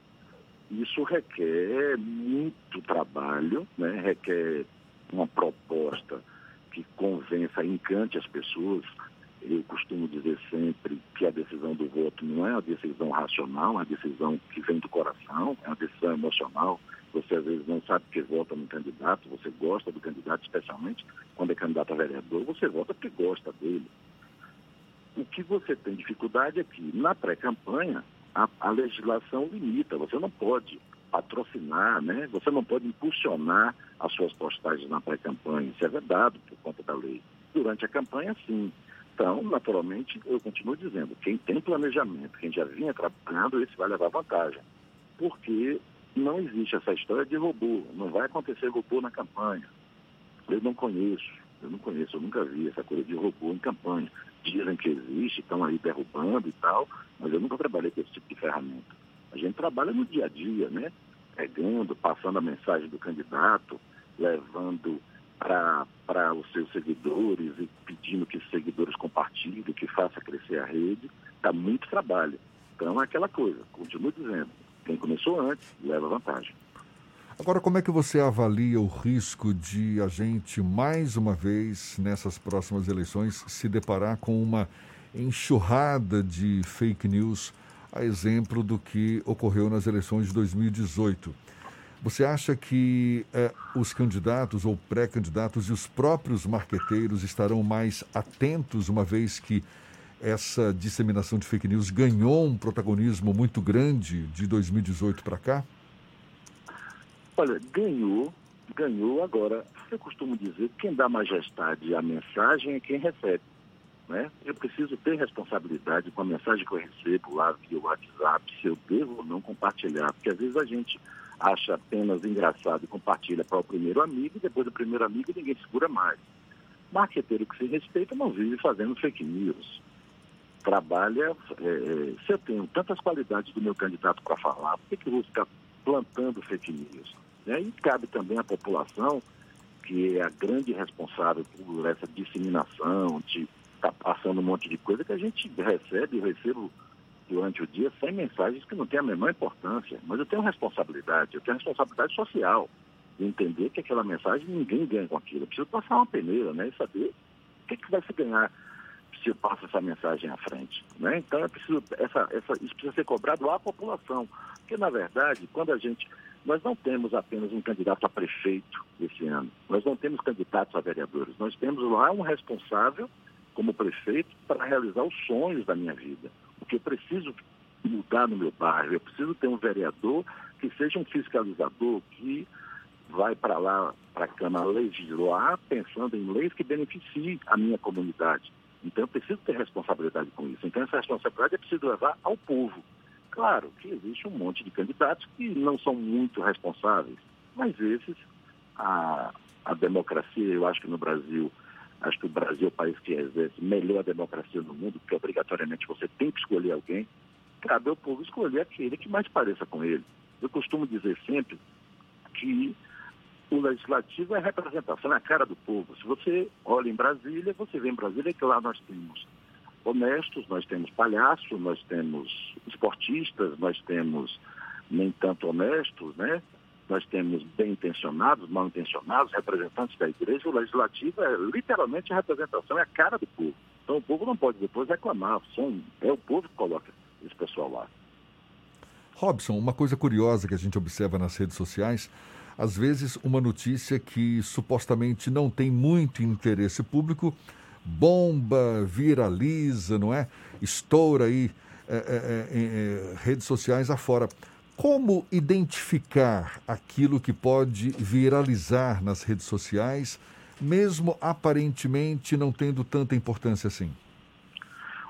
isso requer muito trabalho, né? requer uma proposta que convença, encante as pessoas. Eu costumo dizer sempre que a decisão do voto não é uma decisão racional, é uma decisão que vem do coração, é uma decisão emocional você às vezes não sabe porque vota no candidato, você gosta do candidato, especialmente quando é candidato a vereador, você vota porque gosta dele. O que você tem dificuldade é que na pré-campanha a, a legislação limita, você não pode patrocinar, né? Você não pode impulsionar as suas postagens na pré-campanha. Isso é vedado por conta da lei. Durante a campanha, sim. Então, naturalmente, eu continuo dizendo, quem tem planejamento, quem já vinha trabalhando, esse vai levar vantagem. Porque não existe essa história de robô. Não vai acontecer robô na campanha. Eu não conheço, eu não conheço, eu nunca vi essa coisa de robô em campanha. Dizem que existe, estão aí derrubando e tal, mas eu nunca trabalhei com esse tipo de ferramenta. A gente trabalha no dia a dia, né? Pegando, passando a mensagem do candidato, levando para os seus seguidores e pedindo que os seguidores compartilhem, que faça crescer a rede. Dá muito trabalho. Então é aquela coisa, continuo dizendo, quem começou antes leva vantagem. Agora, como é que você avalia o risco de a gente, mais uma vez, nessas próximas eleições, se deparar com uma enxurrada de fake news, a exemplo do que ocorreu nas eleições de 2018? Você acha que eh, os candidatos ou pré-candidatos e os próprios marqueteiros estarão mais atentos, uma vez que essa disseminação de fake news ganhou um protagonismo muito grande de 2018 para cá? Olha, ganhou, ganhou. Agora, eu costumo dizer que quem dá majestade à mensagem é quem recebe. Né? Eu preciso ter responsabilidade com a mensagem que eu recebo lá via WhatsApp, se eu devo ou não compartilhar. Porque às vezes a gente acha apenas engraçado e compartilha para o primeiro amigo, e depois do primeiro amigo ninguém segura mais. Marqueteiro que se respeita não vive fazendo fake news. Trabalha. É, é se eu tenho tantas qualidades do meu candidato para falar, por que, que eu vou ficar plantando fake news? Né? E cabe também à população, que é a grande responsável por essa disseminação, de estar tá passando um monte de coisa que a gente recebe, eu recebo durante o dia sem mensagens que não têm a menor importância. Mas eu tenho responsabilidade, eu tenho responsabilidade social de entender que aquela mensagem ninguém ganha com aquilo. Eu preciso passar uma peneira, né? E saber o que, que vai se ganhar se eu passo essa mensagem à frente. Né? Então é preciso, essa, essa, isso precisa ser cobrado à população. Porque, na verdade, quando a gente. Nós não temos apenas um candidato a prefeito esse ano. Nós não temos candidatos a vereadores. Nós temos lá um responsável como prefeito para realizar os sonhos da minha vida porque eu preciso mudar no meu bairro, eu preciso ter um vereador que seja um fiscalizador que vai para lá, para a Câmara legislar, pensando em leis que beneficiem a minha comunidade. Então eu preciso ter responsabilidade com isso. Então essa responsabilidade é preciso levar ao povo. Claro que existe um monte de candidatos que não são muito responsáveis, mas esses, a, a democracia, eu acho que no Brasil, Acho que o Brasil é o país que exerce melhor democracia no mundo, porque obrigatoriamente você tem que escolher alguém. Cabe ao povo escolher aquele que mais pareça com ele. Eu costumo dizer sempre que o legislativo é representação, é a cara do povo. Se você olha em Brasília, você vê em Brasília que lá nós temos honestos, nós temos palhaços, nós temos esportistas, nós temos nem tanto honestos, né? nós temos bem intencionados, mal intencionados, representantes da igreja, o legislativo é literalmente a representação, é a cara do povo. Então o povo não pode depois reclamar, são, é o povo que coloca esse pessoal lá. Robson, uma coisa curiosa que a gente observa nas redes sociais, às vezes uma notícia que supostamente não tem muito interesse público bomba, viraliza, não é? Estoura aí é, é, é, redes sociais afora. Como identificar aquilo que pode viralizar nas redes sociais, mesmo aparentemente não tendo tanta importância assim?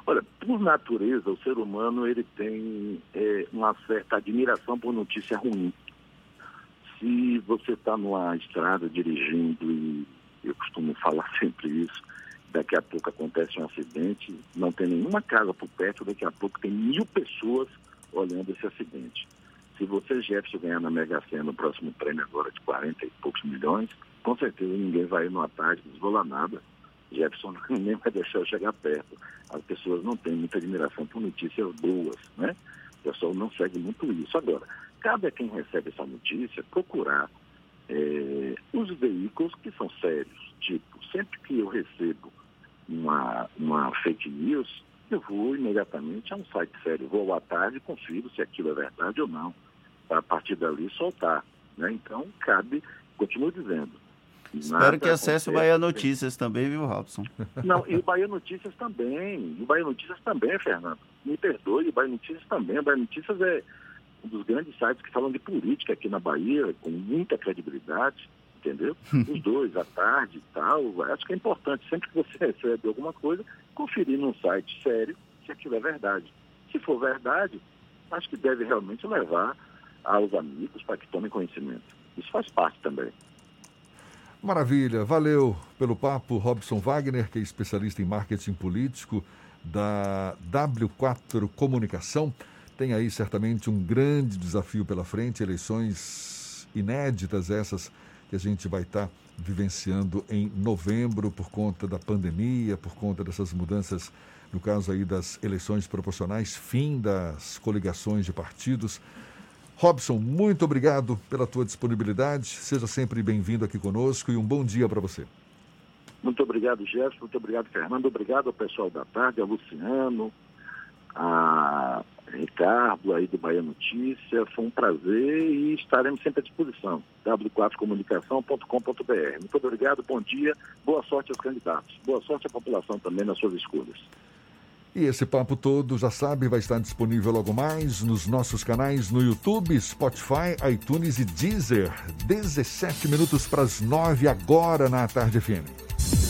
Olha, por natureza, o ser humano ele tem é, uma certa admiração por notícia ruim. Se você está numa estrada dirigindo, e eu costumo falar (laughs) sempre isso, daqui a pouco acontece um acidente, não tem nenhuma casa por perto, daqui a pouco tem mil pessoas olhando esse acidente. Se você, Jefferson, ganhar na Mega Sena no próximo prêmio agora de 40 e poucos milhões, com certeza ninguém vai ir numa tarde nada. Jefferson (laughs) nem vai deixar eu chegar perto. As pessoas não têm muita admiração por notícias boas, né? O pessoal não segue muito isso. Agora, cabe a quem recebe essa notícia procurar é, os veículos que são sérios. Tipo, sempre que eu recebo uma, uma fake news, eu vou imediatamente a um site sério. Vou à tarde e confiro se aquilo é verdade ou não para a partir dali soltar. Né? Então, cabe, continuo dizendo. Espero que acesse o Bahia Notícias também, viu, Robson? Não, e o Bahia Notícias também. o Bahia Notícias também, Fernando. Me perdoe, o Bahia Notícias também. O Bahia Notícias é um dos grandes sites que falam de política aqui na Bahia, com muita credibilidade, entendeu? Os dois, à tarde e tal. Acho que é importante, sempre que você (laughs) recebe alguma coisa, conferir num site sério se aquilo é verdade. Se for verdade, acho que deve realmente levar aos amigos para que tomem conhecimento. Isso faz parte também. Maravilha, valeu pelo papo, Robson Wagner, que é especialista em marketing político da W4 Comunicação. Tem aí certamente um grande desafio pela frente, eleições inéditas essas que a gente vai estar vivenciando em novembro por conta da pandemia, por conta dessas mudanças, no caso aí das eleições proporcionais, fim das coligações de partidos. Robson, muito obrigado pela tua disponibilidade. Seja sempre bem-vindo aqui conosco e um bom dia para você. Muito obrigado, Jéssica. Muito obrigado, Fernando. Obrigado ao pessoal da tarde, a Luciano, a Ricardo aí do Bahia Notícia. Foi um prazer e estaremos sempre à disposição. w4comunicação.com.br. Muito obrigado, bom dia, boa sorte aos candidatos. Boa sorte à população também nas suas escolhas. E esse papo todo, já sabe, vai estar disponível logo mais nos nossos canais no YouTube, Spotify, iTunes e Deezer. 17 minutos para as 9 agora na Tarde FM.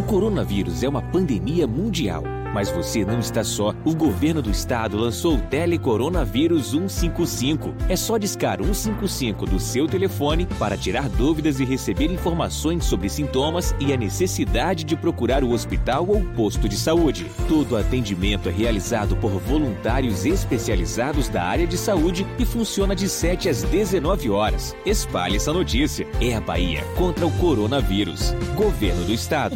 O coronavírus é uma pandemia mundial, mas você não está só. O governo do estado lançou o Telecoronavírus 155. É só discar 155 do seu telefone para tirar dúvidas e receber informações sobre sintomas e a necessidade de procurar o hospital ou posto de saúde. Todo atendimento é realizado por voluntários especializados da área de saúde e funciona de 7 às 19 horas. Espalhe essa notícia. É a Bahia contra o coronavírus. Governo do estado.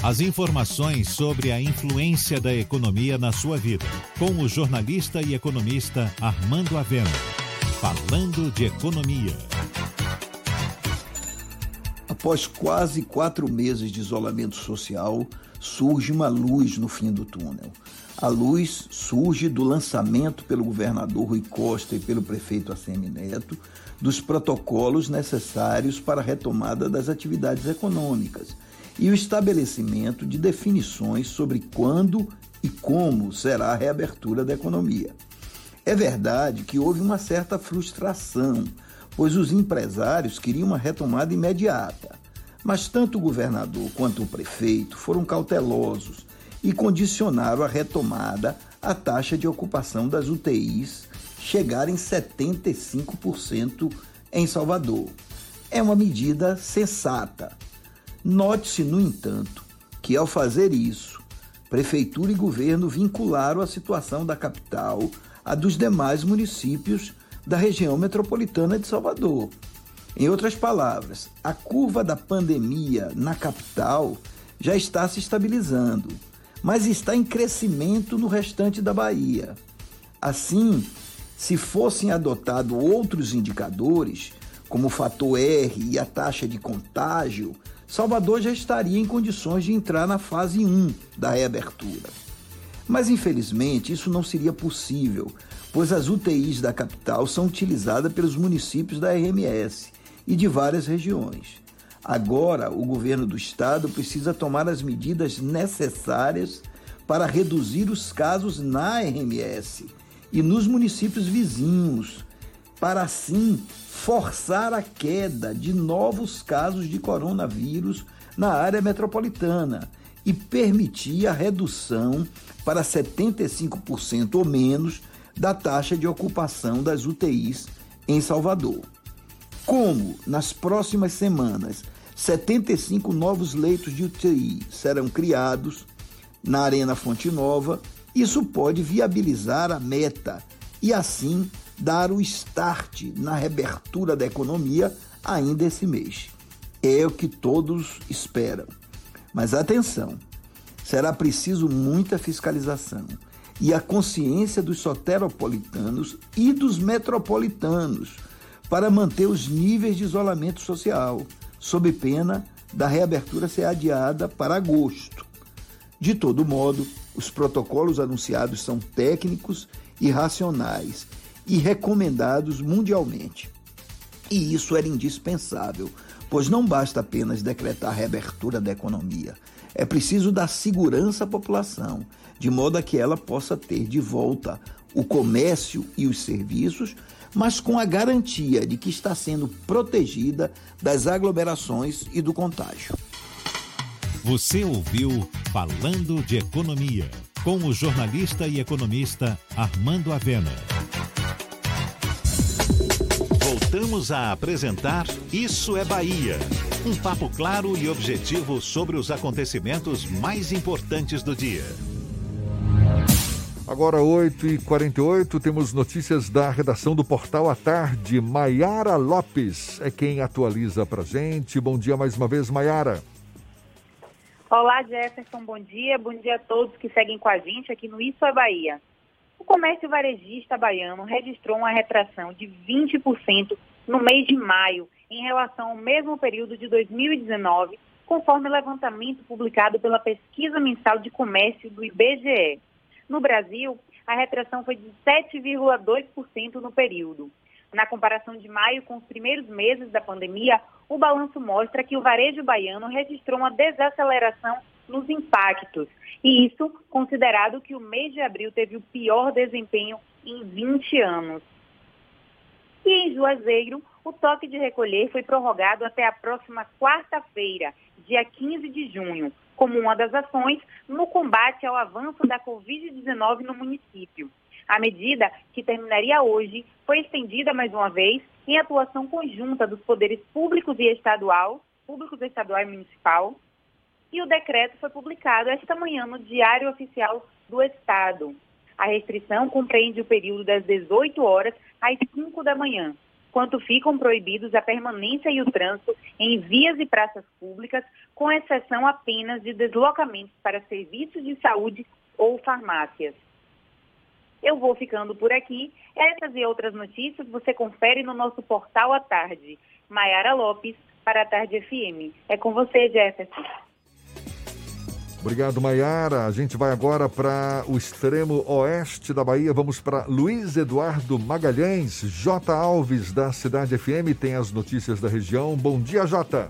As informações sobre a influência da economia na sua vida, com o jornalista e economista Armando Avena. Falando de economia. Após quase quatro meses de isolamento social, surge uma luz no fim do túnel. A luz surge do lançamento pelo governador Rui Costa e pelo prefeito ACM Neto dos protocolos necessários para a retomada das atividades econômicas e o estabelecimento de definições sobre quando e como será a reabertura da economia. É verdade que houve uma certa frustração, pois os empresários queriam uma retomada imediata. Mas tanto o governador quanto o prefeito foram cautelosos e condicionaram a retomada à taxa de ocupação das UTIs chegar em 75% em Salvador. É uma medida sensata. Note-se, no entanto, que ao fazer isso, prefeitura e governo vincularam a situação da capital à dos demais municípios da região metropolitana de Salvador. Em outras palavras, a curva da pandemia na capital já está se estabilizando, mas está em crescimento no restante da Bahia. Assim, se fossem adotados outros indicadores, como o fator R e a taxa de contágio, Salvador já estaria em condições de entrar na fase 1 da reabertura. Mas infelizmente isso não seria possível, pois as UTIs da capital são utilizadas pelos municípios da RMS e de várias regiões. Agora, o governo do estado precisa tomar as medidas necessárias para reduzir os casos na RMS e nos municípios vizinhos, para assim forçar a queda de novos casos de coronavírus na área metropolitana e permitir a redução para 75% ou menos da taxa de ocupação das UTIs em Salvador. Como nas próximas semanas 75 novos leitos de UTI serão criados na Arena Fonte Nova, isso pode viabilizar a meta e assim dar o start na reabertura da economia ainda esse mês. É o que todos esperam. Mas atenção, será preciso muita fiscalização e a consciência dos soteropolitanos e dos metropolitanos para manter os níveis de isolamento social, sob pena da reabertura ser adiada para agosto. De todo modo, os protocolos anunciados são técnicos e racionais e recomendados mundialmente. E isso era indispensável, pois não basta apenas decretar a reabertura da economia. É preciso dar segurança à população, de modo a que ela possa ter de volta o comércio e os serviços, mas com a garantia de que está sendo protegida das aglomerações e do contágio. Você ouviu Falando de Economia, com o jornalista e economista Armando Avena. Voltamos a apresentar Isso é Bahia. Um papo claro e objetivo sobre os acontecimentos mais importantes do dia. Agora 8h48, temos notícias da redação do Portal à Tarde. Maiara Lopes é quem atualiza pra gente. Bom dia mais uma vez, Maiara. Olá, Jefferson, bom dia. Bom dia a todos que seguem com a gente aqui no Isso é Bahia. O comércio varejista baiano registrou uma retração de 20% no mês de maio em relação ao mesmo período de 2019, conforme levantamento publicado pela Pesquisa Mensal de Comércio do IBGE. No Brasil, a retração foi de 7,2% no período. Na comparação de maio com os primeiros meses da pandemia, o balanço mostra que o varejo baiano registrou uma desaceleração nos impactos. E isso considerado que o mês de abril teve o pior desempenho em 20 anos. E em Juazeiro, o toque de recolher foi prorrogado até a próxima quarta-feira, dia 15 de junho, como uma das ações no combate ao avanço da Covid-19 no município. A medida, que terminaria hoje, foi estendida mais uma vez em atuação conjunta dos poderes públicos e estadual, públicos estadual e municipal, e o decreto foi publicado esta manhã no Diário Oficial do Estado. A restrição compreende o período das 18 horas às 5 da manhã, quanto ficam proibidos a permanência e o trânsito em vias e praças públicas, com exceção apenas de deslocamentos para serviços de saúde ou farmácias. Eu vou ficando por aqui. Essas e outras notícias você confere no nosso portal à tarde. Maiara Lopes, para a Tarde FM. É com você, Jefferson. Obrigado, Maiara. A gente vai agora para o extremo oeste da Bahia. Vamos para Luiz Eduardo Magalhães. J. Alves, da Cidade FM, tem as notícias da região. Bom dia, Jota.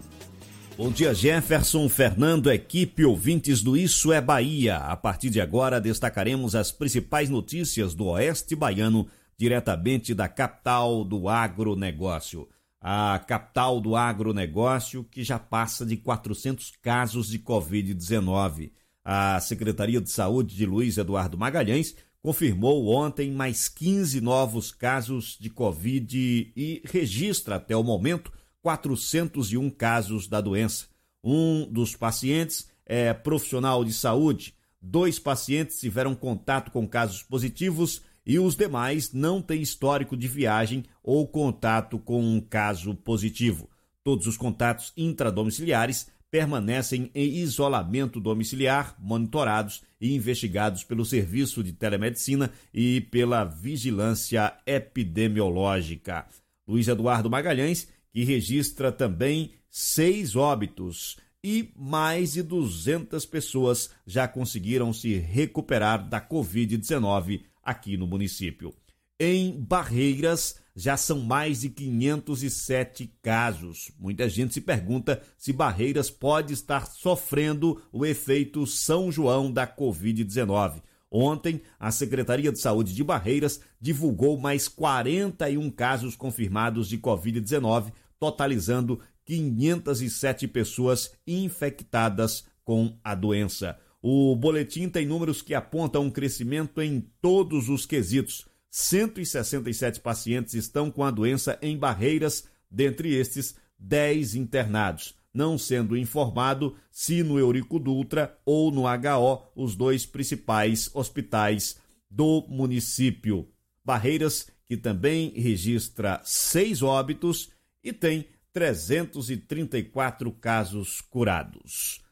Bom dia, Jefferson, Fernando, equipe ouvintes do Isso é Bahia. A partir de agora, destacaremos as principais notícias do Oeste Baiano, diretamente da capital do agronegócio. A capital do agronegócio, que já passa de 400 casos de Covid-19. A Secretaria de Saúde de Luiz Eduardo Magalhães confirmou ontem mais 15 novos casos de Covid e registra até o momento 401 casos da doença. Um dos pacientes é profissional de saúde, dois pacientes tiveram contato com casos positivos e os demais não têm histórico de viagem ou contato com um caso positivo. Todos os contatos intradomiciliares permanecem em isolamento domiciliar, monitorados e investigados pelo Serviço de Telemedicina e pela Vigilância Epidemiológica. Luiz Eduardo Magalhães que registra também seis óbitos e mais de 200 pessoas já conseguiram se recuperar da Covid-19 aqui no município. Em Barreiras, já são mais de 507 casos. Muita gente se pergunta se Barreiras pode estar sofrendo o efeito São João da Covid-19. Ontem, a Secretaria de Saúde de Barreiras divulgou mais 41 casos confirmados de Covid-19, totalizando 507 pessoas infectadas com a doença. O boletim tem números que apontam um crescimento em todos os quesitos. 167 pacientes estão com a doença em Barreiras, dentre estes, 10 internados não sendo informado se no Eurico Dutra ou no HO, os dois principais hospitais do município. Barreiras, que também registra seis óbitos e tem 334 casos curados.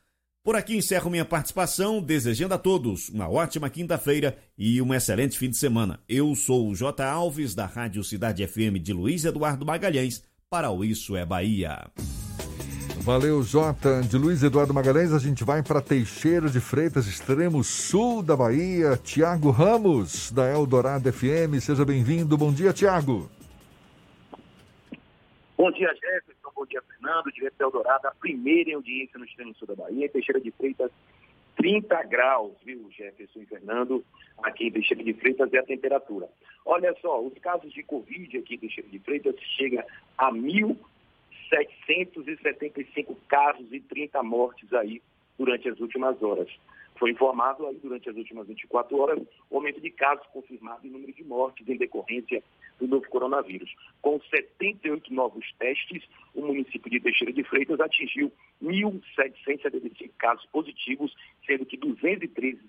Por aqui encerro minha participação, desejando a todos uma ótima quinta-feira e um excelente fim de semana. Eu sou o J. Alves, da Rádio Cidade FM de Luiz Eduardo Magalhães, para o Isso é Bahia. Valeu, Jota. De Luiz Eduardo Magalhães, a gente vai para Teixeira de Freitas, extremo sul da Bahia. Tiago Ramos, da Eldorado FM. Seja bem-vindo. Bom dia, Tiago. Bom dia, Jefferson. Bom dia, Fernando. Direto Eldorado, a primeira em audiência no extremo sul da Bahia. Teixeira de Freitas, 30 graus, viu, Jefferson e Fernando? Aqui em Teixeira de Freitas é a temperatura. Olha só, os casos de Covid aqui em Teixeira de Freitas chega a 1.775 casos e 30 mortes aí durante as últimas horas. Foi informado aí durante as últimas 24 horas o aumento de casos confirmados e número de mortes em decorrência do novo coronavírus. Com 78 novos testes, o município de Teixeira de Freitas atingiu 1.775 casos positivos, sendo que 213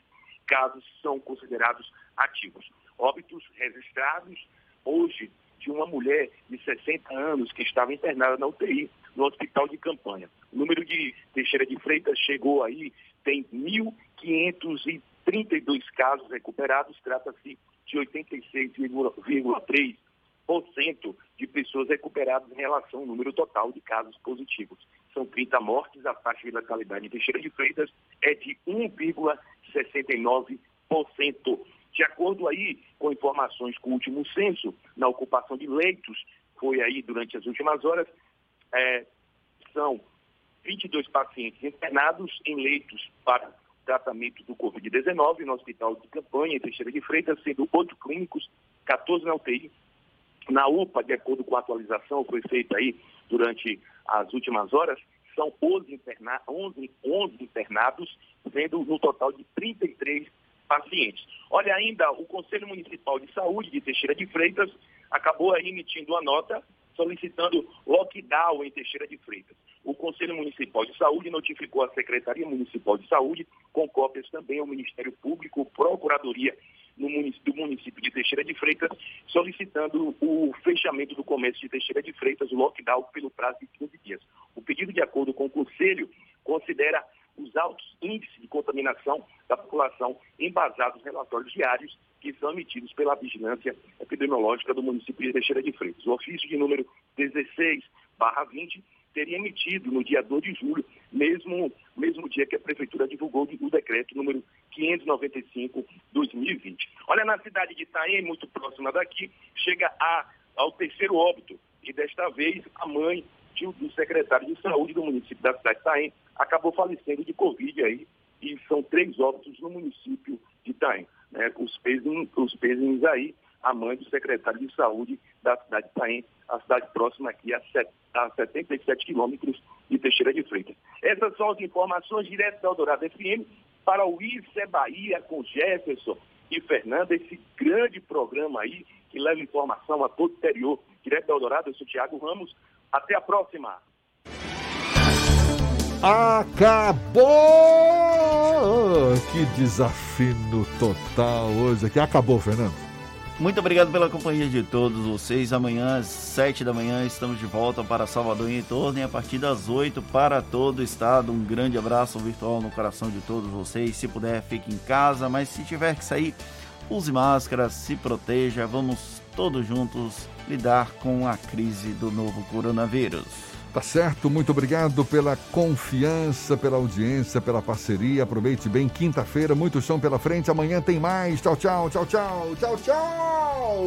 casos são considerados ativos. Óbitos registrados hoje de uma mulher de 60 anos que estava internada na UTI no hospital de campanha. O número de Teixeira de Freitas chegou aí, tem 1.532 casos recuperados, trata-se de 86,3% de pessoas recuperadas em relação ao número total de casos positivos. São 30 mortes, a taxa de letalidade em Teixeira de Freitas é de 1,69%. De acordo aí com informações com o último censo, na ocupação de leitos, foi aí durante as últimas horas, é, são 22 pacientes internados em leitos para tratamento do Covid-19 no Hospital de Campanha, em Teixeira de Freitas, sendo 8 clínicos, 14 na UTI. Na UPA, de acordo com a atualização que foi feita aí durante as últimas horas, são 11, interna 11, 11 internados, sendo no total de 33 pacientes. Olha ainda, o Conselho Municipal de Saúde de Teixeira de Freitas acabou aí emitindo uma nota solicitando lockdown em Teixeira de Freitas. O Conselho Municipal de Saúde notificou a Secretaria Municipal de Saúde, com cópias também ao Ministério Público, Procuradoria no município, do município de Teixeira de Freitas, solicitando o fechamento do comércio de Teixeira de Freitas, o lockdown, pelo prazo de 15 dias. O pedido, de acordo com o Conselho, considera os altos índices de contaminação da população embasados nos relatórios diários que são emitidos pela Vigilância Epidemiológica do município de Teixeira de Freitas. O ofício de número 16, 20, seria emitido no dia 2 de julho, mesmo, mesmo dia que a Prefeitura divulgou o decreto número 595-2020. Olha, na cidade de Itaém, muito próxima daqui, chega a, ao terceiro óbito, e desta vez a mãe do secretário de saúde do município da cidade de Itaém acabou falecendo de Covid aí, e são três óbitos no município de Itaém. Né? Os, pésimos, os pésimos aí, a mãe do secretário de saúde da cidade de Itaém, a cidade próxima aqui a, set, a 77 quilômetros de Teixeira de Freitas. Essas são as informações direto da Eldorado FM para o Isso é Bahia com Jefferson e Fernanda, esse grande programa aí que leva informação a todo o interior. Direto da Eldorado, eu sou Tiago Ramos. Até a próxima. Acabou! Que desafio total hoje aqui. Acabou, Fernando. Muito obrigado pela companhia de todos vocês. Amanhã, às 7 da manhã, estamos de volta para Salvador e em torno, e a partir das 8 para todo o estado. Um grande abraço virtual no coração de todos vocês. Se puder, fique em casa, mas se tiver que sair, use máscara, se proteja. Vamos todos juntos lidar com a crise do novo coronavírus. Tá certo, muito obrigado pela confiança, pela audiência, pela parceria. Aproveite bem, quinta-feira, muito chão pela frente. Amanhã tem mais. Tchau, tchau, tchau, tchau, tchau, tchau.